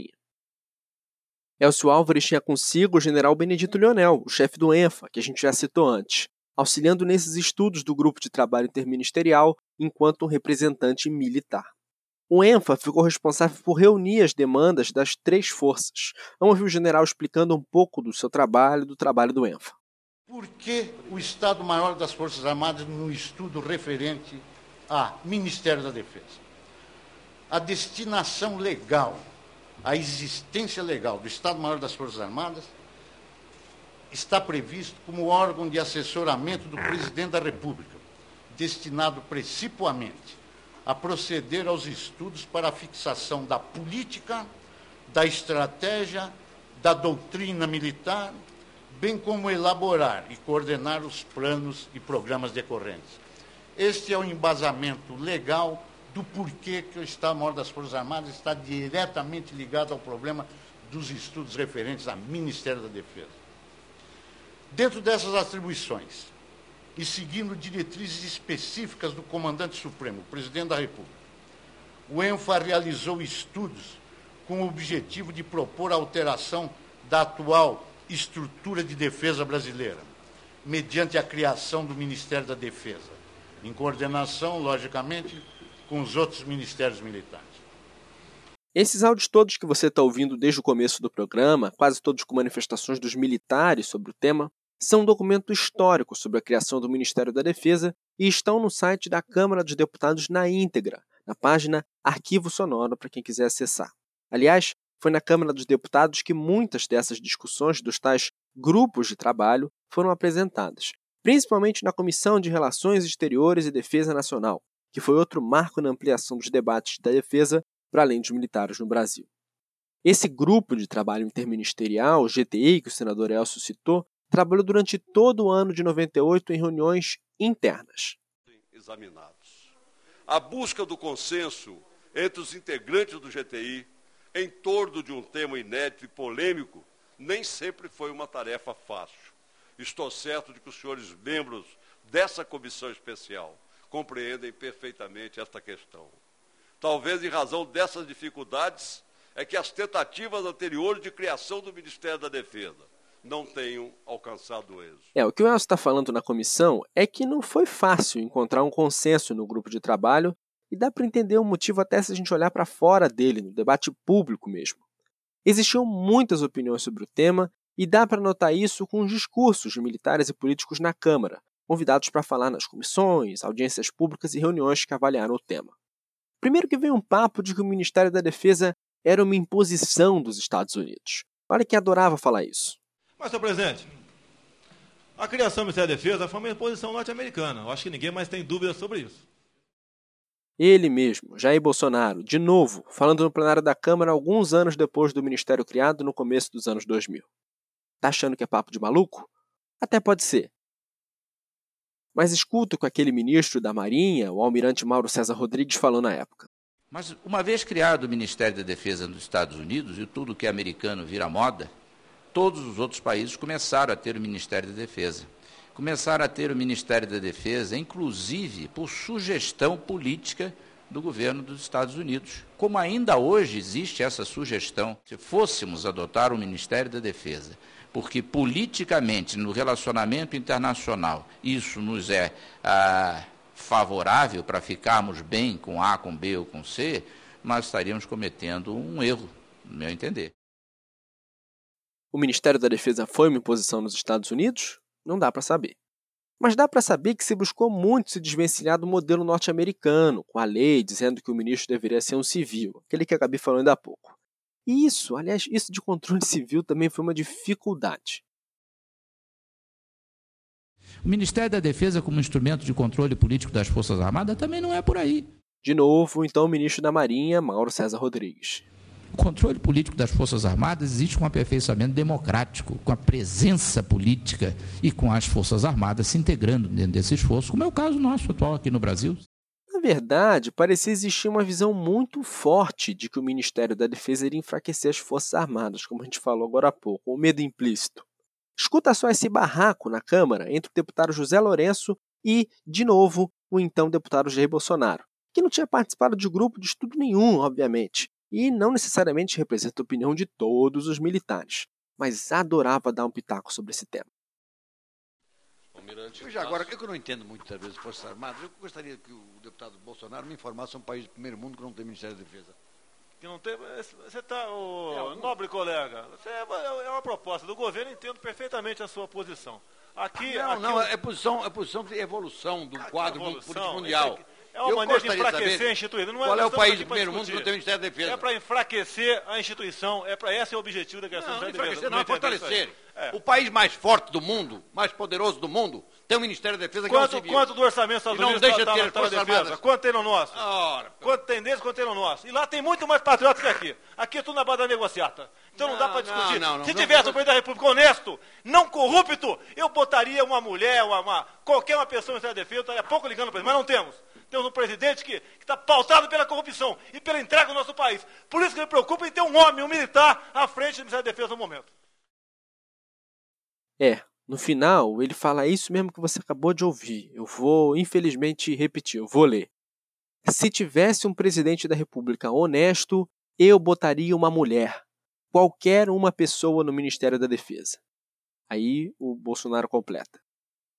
Elcio Álvares tinha consigo o general Benedito Leonel, o chefe do ENFA, que a gente já citou antes, auxiliando nesses estudos do grupo de trabalho interministerial enquanto um representante militar. O ENFA ficou responsável por reunir as demandas das três forças. Vamos ouvir o general explicando um pouco do seu trabalho do trabalho do ENFA. Por que o Estado-Maior das Forças Armadas no estudo referente a Ministério da Defesa? A destinação legal, a existência legal do Estado-Maior das Forças Armadas está previsto como órgão de assessoramento do Presidente da República, destinado principalmente a proceder aos estudos para a fixação da política, da estratégia, da doutrina militar, bem como elaborar e coordenar os planos e programas decorrentes. Este é o embasamento legal do porquê que o Estado-Maior das Forças Armadas está diretamente ligado ao problema dos estudos referentes ao Ministério da Defesa. Dentro dessas atribuições, e seguindo diretrizes específicas do Comandante Supremo, Presidente da República, o ENFA realizou estudos com o objetivo de propor a alteração da atual estrutura de defesa brasileira, mediante a criação do Ministério da Defesa, em coordenação, logicamente, com os outros ministérios militares. Esses áudios todos que você está ouvindo desde o começo do programa, quase todos com manifestações dos militares sobre o tema, são um documento histórico sobre a criação do Ministério da Defesa e estão no site da Câmara dos Deputados na íntegra, na página Arquivo Sonoro, para quem quiser acessar. Aliás, foi na Câmara dos Deputados que muitas dessas discussões dos tais grupos de trabalho foram apresentadas, principalmente na Comissão de Relações Exteriores e Defesa Nacional, que foi outro marco na ampliação dos debates da defesa para além dos militares no Brasil. Esse grupo de trabalho interministerial, GTI, que o senador Elcio citou, trabalhou durante todo o ano de 98 em reuniões internas. Examinados. A busca do consenso entre os integrantes do GTI em torno de um tema inédito e polêmico nem sempre foi uma tarefa fácil. Estou certo de que os senhores membros dessa comissão especial compreendem perfeitamente esta questão. Talvez em razão dessas dificuldades é que as tentativas anteriores de criação do Ministério da Defesa não tenham alcançado êxito. É, o que o Elcio está falando na comissão é que não foi fácil encontrar um consenso no grupo de trabalho e dá para entender o motivo até se a gente olhar para fora dele, no debate público mesmo. Existiam muitas opiniões sobre o tema e dá para notar isso com os discursos de militares e políticos na Câmara, convidados para falar nas comissões, audiências públicas e reuniões que avaliaram o tema. Primeiro que veio um papo de que o Ministério da Defesa era uma imposição dos Estados Unidos. Olha que adorava falar isso. Mas, senhor presidente, a criação do Ministério da Defesa foi uma imposição norte-americana. Eu acho que ninguém mais tem dúvida sobre isso. Ele mesmo, Jair Bolsonaro, de novo, falando no plenário da Câmara alguns anos depois do ministério criado no começo dos anos 2000. Tá achando que é papo de maluco? Até pode ser. Mas escuta o que aquele ministro da Marinha, o almirante Mauro César Rodrigues, falou na época. Mas uma vez criado o Ministério da Defesa nos Estados Unidos e tudo que é americano vira moda, todos os outros países começaram a ter o Ministério da Defesa. Começaram a ter o Ministério da Defesa, inclusive por sugestão política do governo dos Estados Unidos. Como ainda hoje existe essa sugestão, se fôssemos adotar o Ministério da Defesa, porque politicamente, no relacionamento internacional, isso nos é ah, favorável para ficarmos bem com A, com B ou com C, nós estaríamos cometendo um erro, no meu entender. O Ministério da Defesa foi uma imposição nos Estados Unidos? Não dá para saber. Mas dá para saber que se buscou muito se desvencilhar do modelo norte-americano, com a lei dizendo que o ministro deveria ser um civil, aquele que acabei falando há pouco. E isso, aliás, isso de controle civil também foi uma dificuldade. O Ministério da Defesa, como instrumento de controle político das Forças Armadas, também não é por aí. De novo, então, o ministro da Marinha, Mauro César Rodrigues. O controle político das Forças Armadas existe com um aperfeiçoamento democrático, com a presença política e com as Forças Armadas se integrando dentro desse esforço, como é o caso nosso atual aqui no Brasil. Na verdade, parecia existir uma visão muito forte de que o Ministério da Defesa iria enfraquecer as Forças Armadas, como a gente falou agora há pouco, o medo implícito. Escuta só esse barraco na Câmara entre o deputado José Lourenço e, de novo, o então deputado Jair Bolsonaro, que não tinha participado de grupo de estudo nenhum, obviamente, e não necessariamente representa a opinião de todos os militares, mas adorava dar um pitaco sobre esse tema. Almirante. Já agora, eu que não entendo muitas vezes Forças Armadas, eu gostaria que o deputado Bolsonaro me informasse um país de primeiro mundo que não tem Ministério da Defesa. Que não tem. Você está. É, nobre colega, é, é uma proposta do governo, entendo perfeitamente a sua posição. Aqui, não, aqui, não, é posição, é posição de evolução do quadro evolução, político mundial. É uma eu maneira de enfraquecer a instituição. Não é, qual é o país do primeiro mundo que não tem Ministério da Defesa? É para enfraquecer a instituição. É para esse é o objetivo da criação não, da Defesa. Não, é fortalecer. É. O país mais forte do mundo, mais poderoso do mundo, tem o Ministério da Defesa que quanto, é um civil. Quanto do orçamento dos Estados Unidos não deixa tá, defesa? Armadas. Quanto tem no nosso? Ora, quanto tem deles, quanto tem no nosso? E lá tem muito mais patriotas que aqui. Aqui é tudo na base da negociata. Então não, não dá para discutir. Não, não, Se tivesse um presidente da República honesto, não corrupto, eu botaria uma mulher, uma, uma qualquer uma pessoa no Ministério da Defesa, eu estaria pouco ligando para ele. Mas não temos. Temos um presidente que está pautado pela corrupção e pela entrega do nosso país. Por isso que me preocupa em ter um homem, um militar, à frente do Ministério da Defesa no momento. É, no final, ele fala isso mesmo que você acabou de ouvir. Eu vou, infelizmente, repetir, eu vou ler. Se tivesse um presidente da República honesto, eu botaria uma mulher, qualquer uma pessoa no Ministério da Defesa. Aí o Bolsonaro completa.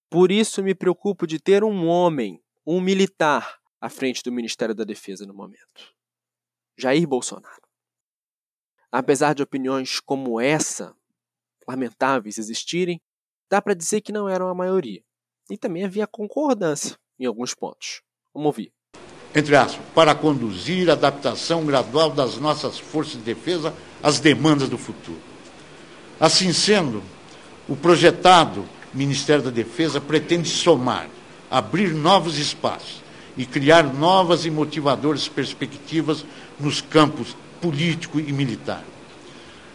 Por isso me preocupo de ter um homem, um militar, à frente do Ministério da Defesa no momento. Jair Bolsonaro. Apesar de opiniões como essa, lamentáveis existirem, dá para dizer que não eram a maioria. E também havia concordância em alguns pontos. Vamos ouvir. Entre aspas, para conduzir a adaptação gradual das nossas forças de defesa às demandas do futuro. Assim sendo, o projetado Ministério da Defesa pretende somar, abrir novos espaços e criar novas e motivadoras perspectivas nos campos político e militar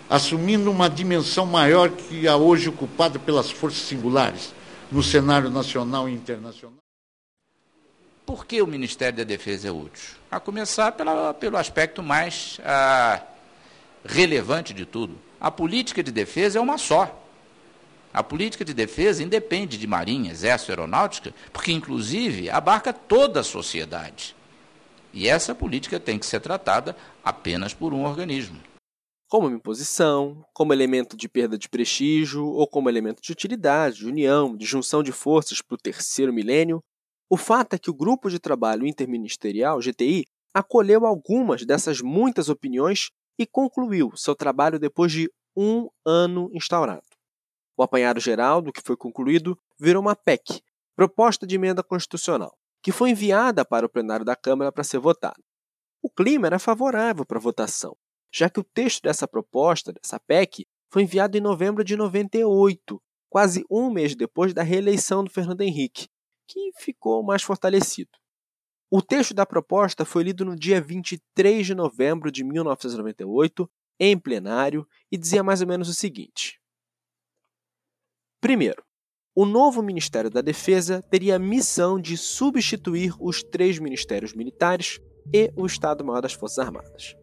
assumindo uma dimensão maior que a hoje ocupada pelas forças singulares no cenário nacional e internacional? Por que o Ministério da Defesa é útil? A começar pela, pelo aspecto mais ah, relevante de tudo. A política de defesa é uma só. A política de defesa independe de Marinha, Exército Aeronáutica, porque, inclusive, abarca toda a sociedade. E essa política tem que ser tratada apenas por um organismo como uma imposição, como elemento de perda de prestígio ou como elemento de utilidade, de união, de junção de forças para o terceiro milênio, o fato é que o Grupo de Trabalho Interministerial, GTI, acolheu algumas dessas muitas opiniões e concluiu seu trabalho depois de um ano instaurado. O apanhado geral do que foi concluído virou uma PEC, Proposta de Emenda Constitucional, que foi enviada para o plenário da Câmara para ser votada. O clima era favorável para a votação, já que o texto dessa proposta, dessa PEC, foi enviado em novembro de 98, quase um mês depois da reeleição do Fernando Henrique, que ficou mais fortalecido. O texto da proposta foi lido no dia 23 de novembro de 1998, em plenário, e dizia mais ou menos o seguinte: Primeiro, o novo Ministério da Defesa teria a missão de substituir os três ministérios militares e o Estado-Maior das Forças Armadas.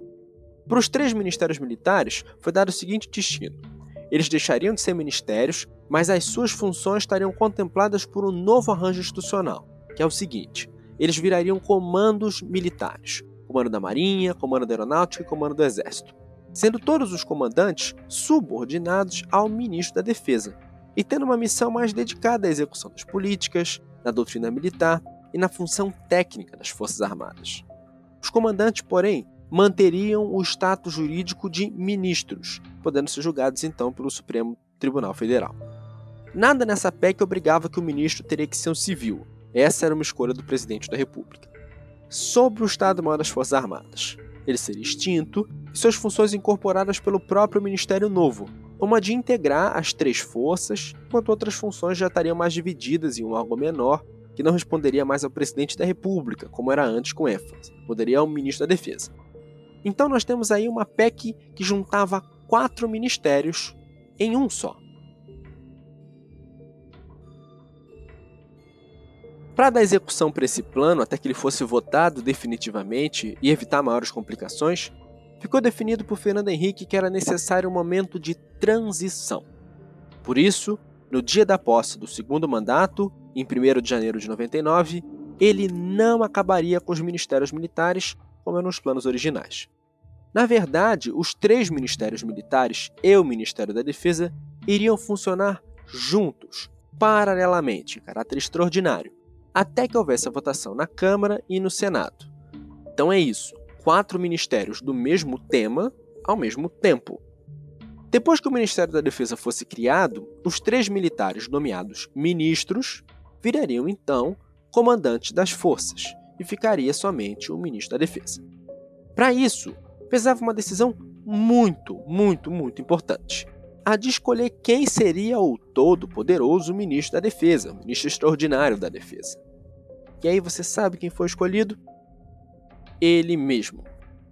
Para os três ministérios militares, foi dado o seguinte destino: eles deixariam de ser ministérios, mas as suas funções estariam contempladas por um novo arranjo institucional, que é o seguinte: eles virariam comandos militares, comando da Marinha, comando da Aeronáutica e comando do Exército, sendo todos os comandantes subordinados ao ministro da Defesa e tendo uma missão mais dedicada à execução das políticas, na doutrina militar e na função técnica das Forças Armadas. Os comandantes, porém, manteriam o status jurídico de ministros, podendo ser julgados então pelo Supremo Tribunal Federal. Nada nessa PEC obrigava que o ministro teria que ser um civil. Essa era uma escolha do presidente da República. Sobre o Estado-Maior das Forças Armadas, ele seria extinto e suas funções incorporadas pelo próprio Ministério Novo, como a de integrar as três forças, enquanto outras funções já estariam mais divididas em um órgão menor, que não responderia mais ao presidente da República, como era antes com ênfase, poderia ao ministro da Defesa. Então nós temos aí uma PEC que juntava quatro ministérios em um só. Para dar execução para esse plano até que ele fosse votado definitivamente e evitar maiores complicações, ficou definido por Fernando Henrique que era necessário um momento de transição. Por isso, no dia da posse do segundo mandato, em 1 de janeiro de 99, ele não acabaria com os ministérios militares como eram os planos originais. Na verdade, os três ministérios militares e o Ministério da Defesa iriam funcionar juntos, paralelamente, em caráter extraordinário, até que houvesse a votação na Câmara e no Senado. Então é isso: quatro ministérios do mesmo tema ao mesmo tempo. Depois que o Ministério da Defesa fosse criado, os três militares nomeados ministros virariam então comandantes das forças e ficaria somente o ministro da Defesa. Para isso, pesava uma decisão muito, muito, muito importante: a de escolher quem seria o todo-poderoso ministro da Defesa, o ministro extraordinário da Defesa. E aí você sabe quem foi escolhido? Ele mesmo,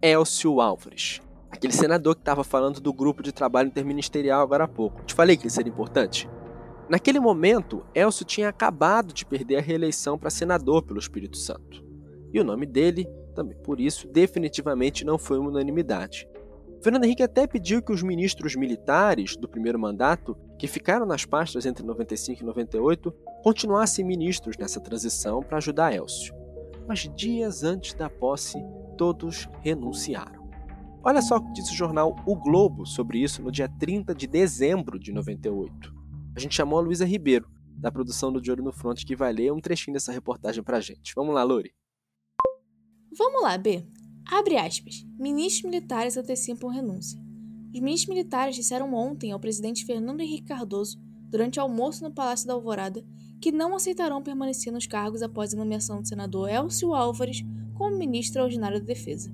Elcio Álvares, aquele senador que estava falando do grupo de trabalho interministerial agora há pouco. Te falei que ele seria importante? Naquele momento, Elcio tinha acabado de perder a reeleição para senador pelo Espírito Santo. E o nome dele, também por isso, definitivamente não foi uma unanimidade. Fernando Henrique até pediu que os ministros militares do primeiro mandato, que ficaram nas pastas entre 95 e 98, continuassem ministros nessa transição para ajudar Elcio. Mas dias antes da posse, todos renunciaram. Olha só o que disse o jornal O Globo sobre isso no dia 30 de dezembro de 98. A gente chamou a Luísa Ribeiro, da produção do De Olho no Front, que vai ler um trechinho dessa reportagem pra gente. Vamos lá, Lori. Vamos lá, B. Abre aspas. Ministros militares antecipam renúncia. Os ministros militares disseram ontem ao presidente Fernando Henrique Cardoso, durante almoço no Palácio da Alvorada, que não aceitarão permanecer nos cargos após a nomeação do senador Elcio Álvares como ministro extraordinário da Defesa.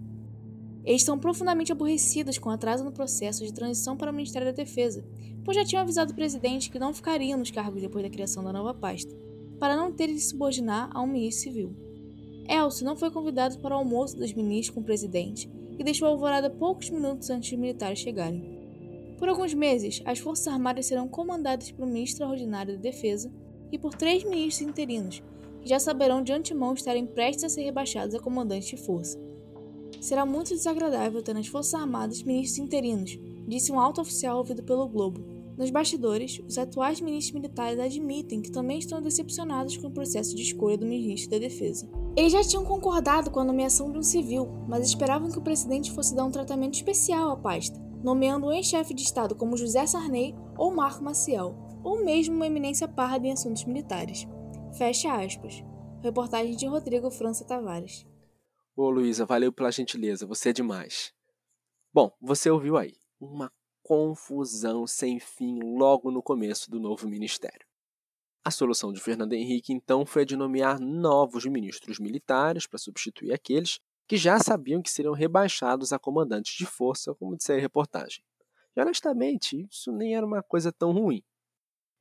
Eles estão profundamente aborrecidos com o atraso no processo de transição para o Ministério da Defesa, pois já tinham avisado o presidente que não ficariam nos cargos depois da criação da nova pasta, para não ter de subordinar a um ministro civil. Elcio não foi convidado para o almoço dos ministros com o presidente e deixou a alvorada poucos minutos antes dos militares chegarem. Por alguns meses, as Forças Armadas serão comandadas um ministro extraordinário da Defesa e por três ministros interinos, que já saberão de antemão estarem prestes a ser rebaixados a comandantes de força. Será muito desagradável ter nas Forças Armadas ministros interinos, disse um alto oficial ouvido pelo Globo. Nos bastidores, os atuais ministros militares admitem que também estão decepcionados com o processo de escolha do ministro da Defesa. Eles já tinham concordado com a nomeação de um civil, mas esperavam que o presidente fosse dar um tratamento especial à pasta, nomeando um ex-chefe de Estado como José Sarney ou Marco Maciel, ou mesmo uma eminência parda em assuntos militares. Fecha aspas. Reportagem de Rodrigo França Tavares. Ô Luísa, valeu pela gentileza, você é demais. Bom, você ouviu aí. Uma confusão sem fim logo no começo do novo ministério. A solução de Fernando Henrique, então, foi a de nomear novos ministros militares para substituir aqueles que já sabiam que seriam rebaixados a comandantes de força, como disse a reportagem. E honestamente, isso nem era uma coisa tão ruim.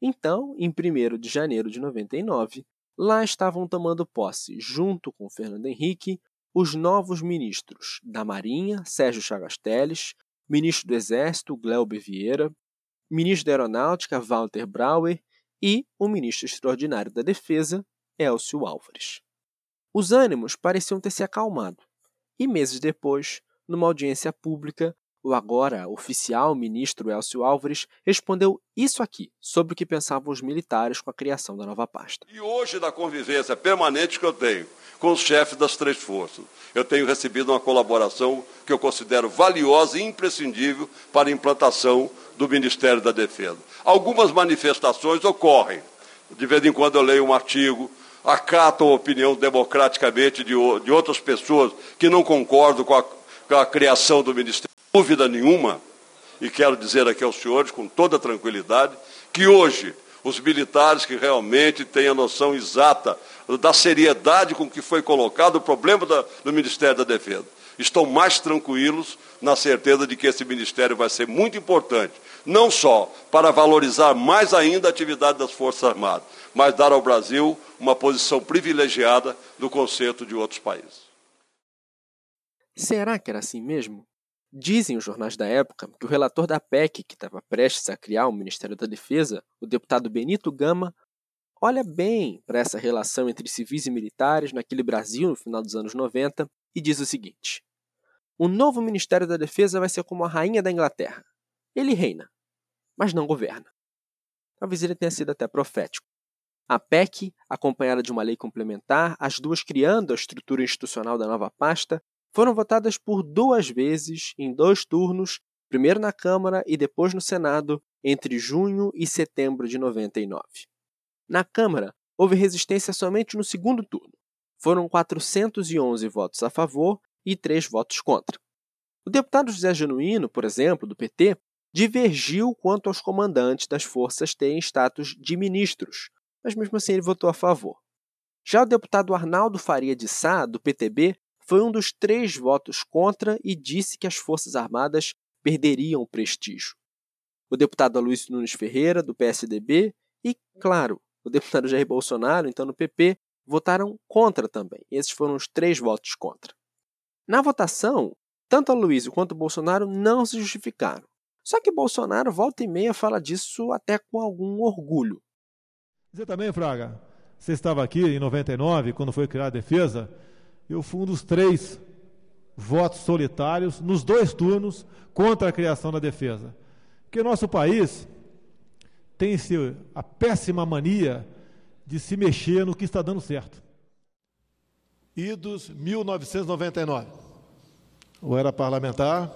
Então, em 1 de janeiro de 99, lá estavam tomando posse, junto com Fernando Henrique, os novos ministros da Marinha, Sérgio Chagas Teles, ministro do Exército, Gleuber Vieira, ministro da Aeronáutica, Walter Brauer, e o ministro extraordinário da Defesa, Elcio Álvares. Os ânimos pareciam ter se acalmado, e meses depois, numa audiência pública, o agora oficial ministro Elcio Álvares respondeu isso aqui sobre o que pensavam os militares com a criação da nova pasta. E hoje, na convivência permanente que eu tenho com os chefes das três forças, eu tenho recebido uma colaboração que eu considero valiosa e imprescindível para a implantação do Ministério da Defesa. Algumas manifestações ocorrem. De vez em quando eu leio um artigo, acato a opinião democraticamente de, de outras pessoas que não concordam com a, com a criação do Ministério. Dúvida nenhuma, e quero dizer aqui aos senhores com toda tranquilidade, que hoje os militares que realmente têm a noção exata da seriedade com que foi colocado o problema da, do Ministério da Defesa estão mais tranquilos na certeza de que esse ministério vai ser muito importante, não só para valorizar mais ainda a atividade das Forças Armadas, mas dar ao Brasil uma posição privilegiada no conceito de outros países. Será que era assim mesmo? Dizem os jornais da época que o relator da PEC, que estava prestes a criar o Ministério da Defesa, o deputado Benito Gama, olha bem para essa relação entre civis e militares naquele Brasil no final dos anos 90 e diz o seguinte: O novo Ministério da Defesa vai ser como a rainha da Inglaterra. Ele reina, mas não governa. Talvez ele tenha sido até profético. A PEC, acompanhada de uma lei complementar, as duas criando a estrutura institucional da nova pasta, foram votadas por duas vezes, em dois turnos, primeiro na Câmara e depois no Senado, entre junho e setembro de 99. Na Câmara, houve resistência somente no segundo turno. Foram 411 votos a favor e 3 votos contra. O deputado José Genuíno, por exemplo, do PT, divergiu quanto aos comandantes das forças terem status de ministros, mas mesmo assim ele votou a favor. Já o deputado Arnaldo Faria de Sá, do PTB, foi um dos três votos contra e disse que as Forças Armadas perderiam o prestígio. O deputado Aloysio Nunes Ferreira, do PSDB, e, claro, o deputado Jair Bolsonaro, então no PP, votaram contra também. Esses foram os três votos contra. Na votação, tanto Aloysio quanto Bolsonaro não se justificaram. Só que Bolsonaro volta e meia fala disso até com algum orgulho. Dizer também, Fraga, você estava aqui em 99, quando foi criada a defesa, eu fui um dos três votos solitários nos dois turnos contra a criação da defesa. Porque nosso país tem a péssima mania de se mexer no que está dando certo. Idos 1999. Eu era parlamentar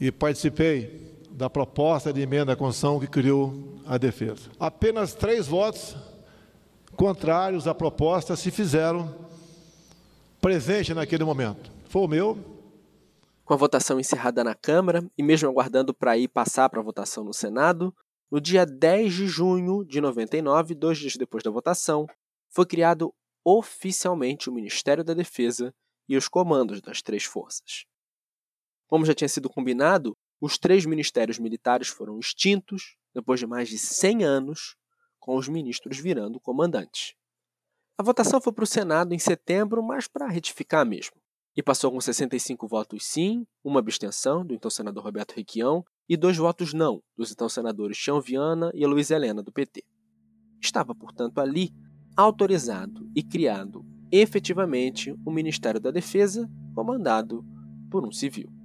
e participei da proposta de emenda à Constituição que criou a defesa. Apenas três votos contrários à proposta se fizeram presente naquele momento. Foi o meu. Com a votação encerrada na Câmara e mesmo aguardando para ir passar para a votação no Senado, no dia 10 de junho de 99, dois dias depois da votação, foi criado oficialmente o Ministério da Defesa e os comandos das três forças. Como já tinha sido combinado, os três ministérios militares foram extintos depois de mais de 100 anos, com os ministros virando comandantes. A votação foi para o Senado em setembro, mas para retificar mesmo. E passou com 65 votos sim, uma abstenção do então senador Roberto Requião e dois votos não dos então senadores Tião Viana e Luiz Helena do PT. Estava, portanto, ali autorizado e criado efetivamente o Ministério da Defesa, comandado por um civil.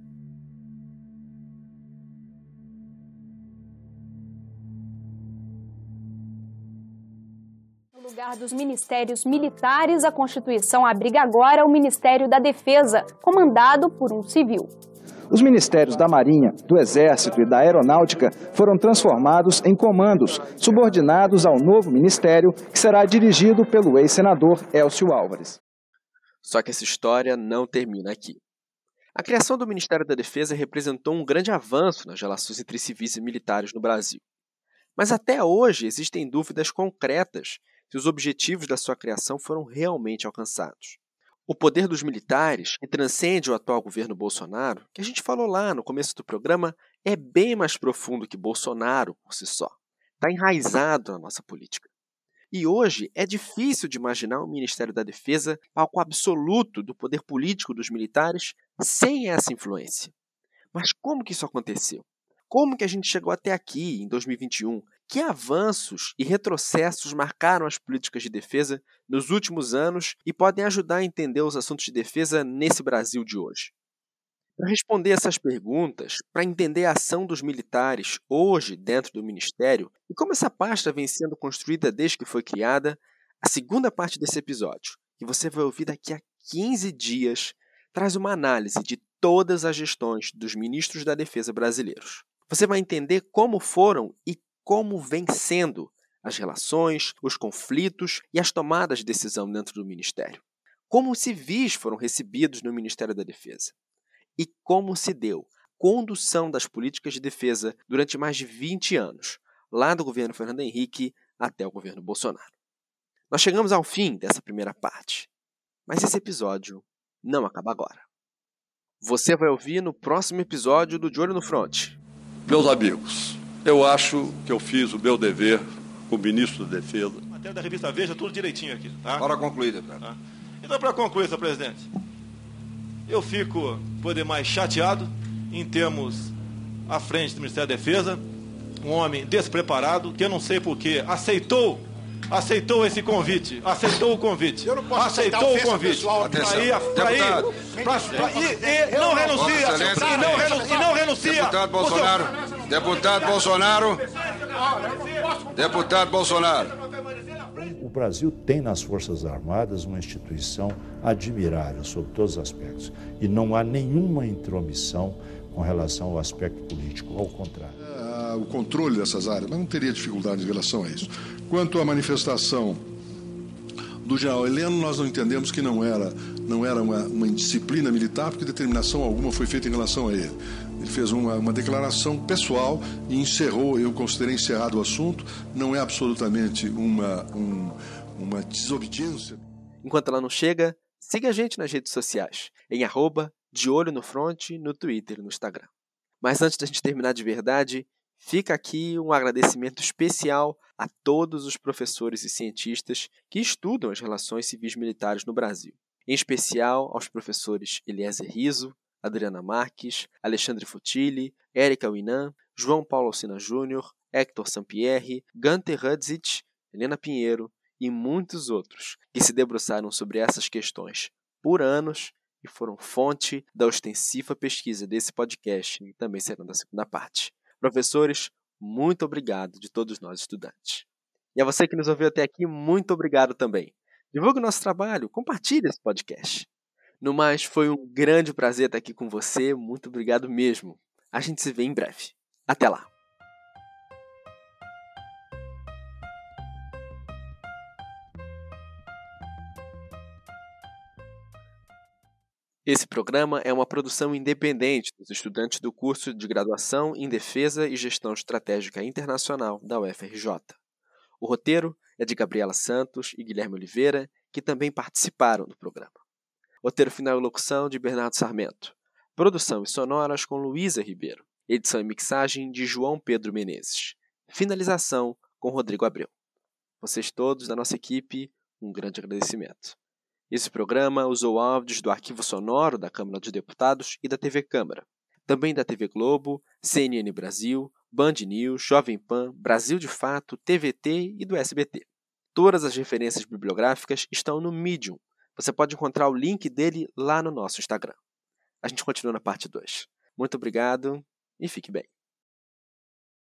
Lugar dos ministérios militares, a Constituição abriga agora o Ministério da Defesa, comandado por um civil. Os ministérios da Marinha, do Exército e da Aeronáutica foram transformados em comandos, subordinados ao novo ministério, que será dirigido pelo ex-senador Elcio Álvares. Só que essa história não termina aqui. A criação do Ministério da Defesa representou um grande avanço nas relações entre civis e militares no Brasil. Mas até hoje existem dúvidas concretas se os objetivos da sua criação foram realmente alcançados. O poder dos militares, que transcende o atual governo Bolsonaro, que a gente falou lá no começo do programa, é bem mais profundo que Bolsonaro por si só. Está enraizado na nossa política. E hoje é difícil de imaginar um Ministério da Defesa palco absoluto do poder político dos militares sem essa influência. Mas como que isso aconteceu? Como que a gente chegou até aqui, em 2021, que avanços e retrocessos marcaram as políticas de defesa nos últimos anos e podem ajudar a entender os assuntos de defesa nesse Brasil de hoje? Para responder essas perguntas, para entender a ação dos militares hoje dentro do Ministério e como essa pasta vem sendo construída desde que foi criada, a segunda parte desse episódio, que você vai ouvir daqui a 15 dias, traz uma análise de todas as gestões dos ministros da Defesa brasileiros. Você vai entender como foram e como vem sendo as relações, os conflitos e as tomadas de decisão dentro do Ministério. Como os civis foram recebidos no Ministério da Defesa. E como se deu a condução das políticas de defesa durante mais de 20 anos, lá do governo Fernando Henrique até o governo Bolsonaro. Nós chegamos ao fim dessa primeira parte, mas esse episódio não acaba agora. Você vai ouvir no próximo episódio do De Olho no Front. Meus amigos, eu acho que eu fiz o meu dever como ministro da Defesa. A matéria da revista Veja, tudo direitinho aqui. Tá? Hora concluída, tá? Então, para concluir, senhor presidente, eu fico, poder mais chateado em termos à frente do Ministério da Defesa, um homem despreparado, que eu não sei porquê aceitou aceitou esse convite. Aceitou o convite. Eu não posso aceitou o convite. Pra ir, pra ir, pra, pra, e, e não renuncia. E não renuncia. E não renuncia. Deputado Bolsonaro. Deputado Bolsonaro. Deputado Bolsonaro. O Brasil tem nas Forças Armadas uma instituição admirável sobre todos os aspectos. E não há nenhuma intromissão com relação ao aspecto político, ao contrário. Ah, o controle dessas áreas, mas não teria dificuldade em relação a isso. Quanto à manifestação do general Heleno, nós não entendemos que não era, não era uma, uma indisciplina militar, porque determinação alguma foi feita em relação a ele. Ele fez uma, uma declaração pessoal e encerrou, eu considerei encerrado o assunto, não é absolutamente uma, um, uma desobediência. Enquanto ela não chega, siga a gente nas redes sociais, em arroba de olho no front, no Twitter e no Instagram. Mas antes da gente terminar de verdade, fica aqui um agradecimento especial a todos os professores e cientistas que estudam as relações civis militares no Brasil. Em especial aos professores Eliezer Riso, Adriana Marques, Alexandre Futilli, Érica Winan, João Paulo Alcina Júnior, Hector Sampierre, Gunter Hudzit, Helena Pinheiro e muitos outros que se debruçaram sobre essas questões por anos e foram fonte da ostensiva pesquisa desse podcast e também serão da segunda parte. Professores, muito obrigado de todos nós estudantes. E a você que nos ouviu até aqui, muito obrigado também. Divulgue o nosse trabalho, compartilhe esse podcast. No mais, foi um grande prazer estar aqui com você, muito obrigado mesmo. A gente se vê em breve. Até lá! Esse programa é uma produção independente dos estudantes do curso de graduação em Defesa e Gestão Estratégica Internacional da UFRJ. O roteiro é de Gabriela Santos e Guilherme Oliveira, que também participaram do programa. Roteiro final e locução de Bernardo Sarmento. Produção e sonoras com Luísa Ribeiro. Edição e mixagem de João Pedro Menezes. Finalização com Rodrigo Abreu. Vocês todos da nossa equipe, um grande agradecimento. Esse programa usou áudios do arquivo sonoro da Câmara dos Deputados e da TV Câmara, também da TV Globo, CNN Brasil, Band News, Jovem Pan, Brasil de Fato, TVT e do SBT. Todas as referências bibliográficas estão no Medium. Você pode encontrar o link dele lá no nosso Instagram. A gente continua na parte 2. Muito obrigado e fique bem.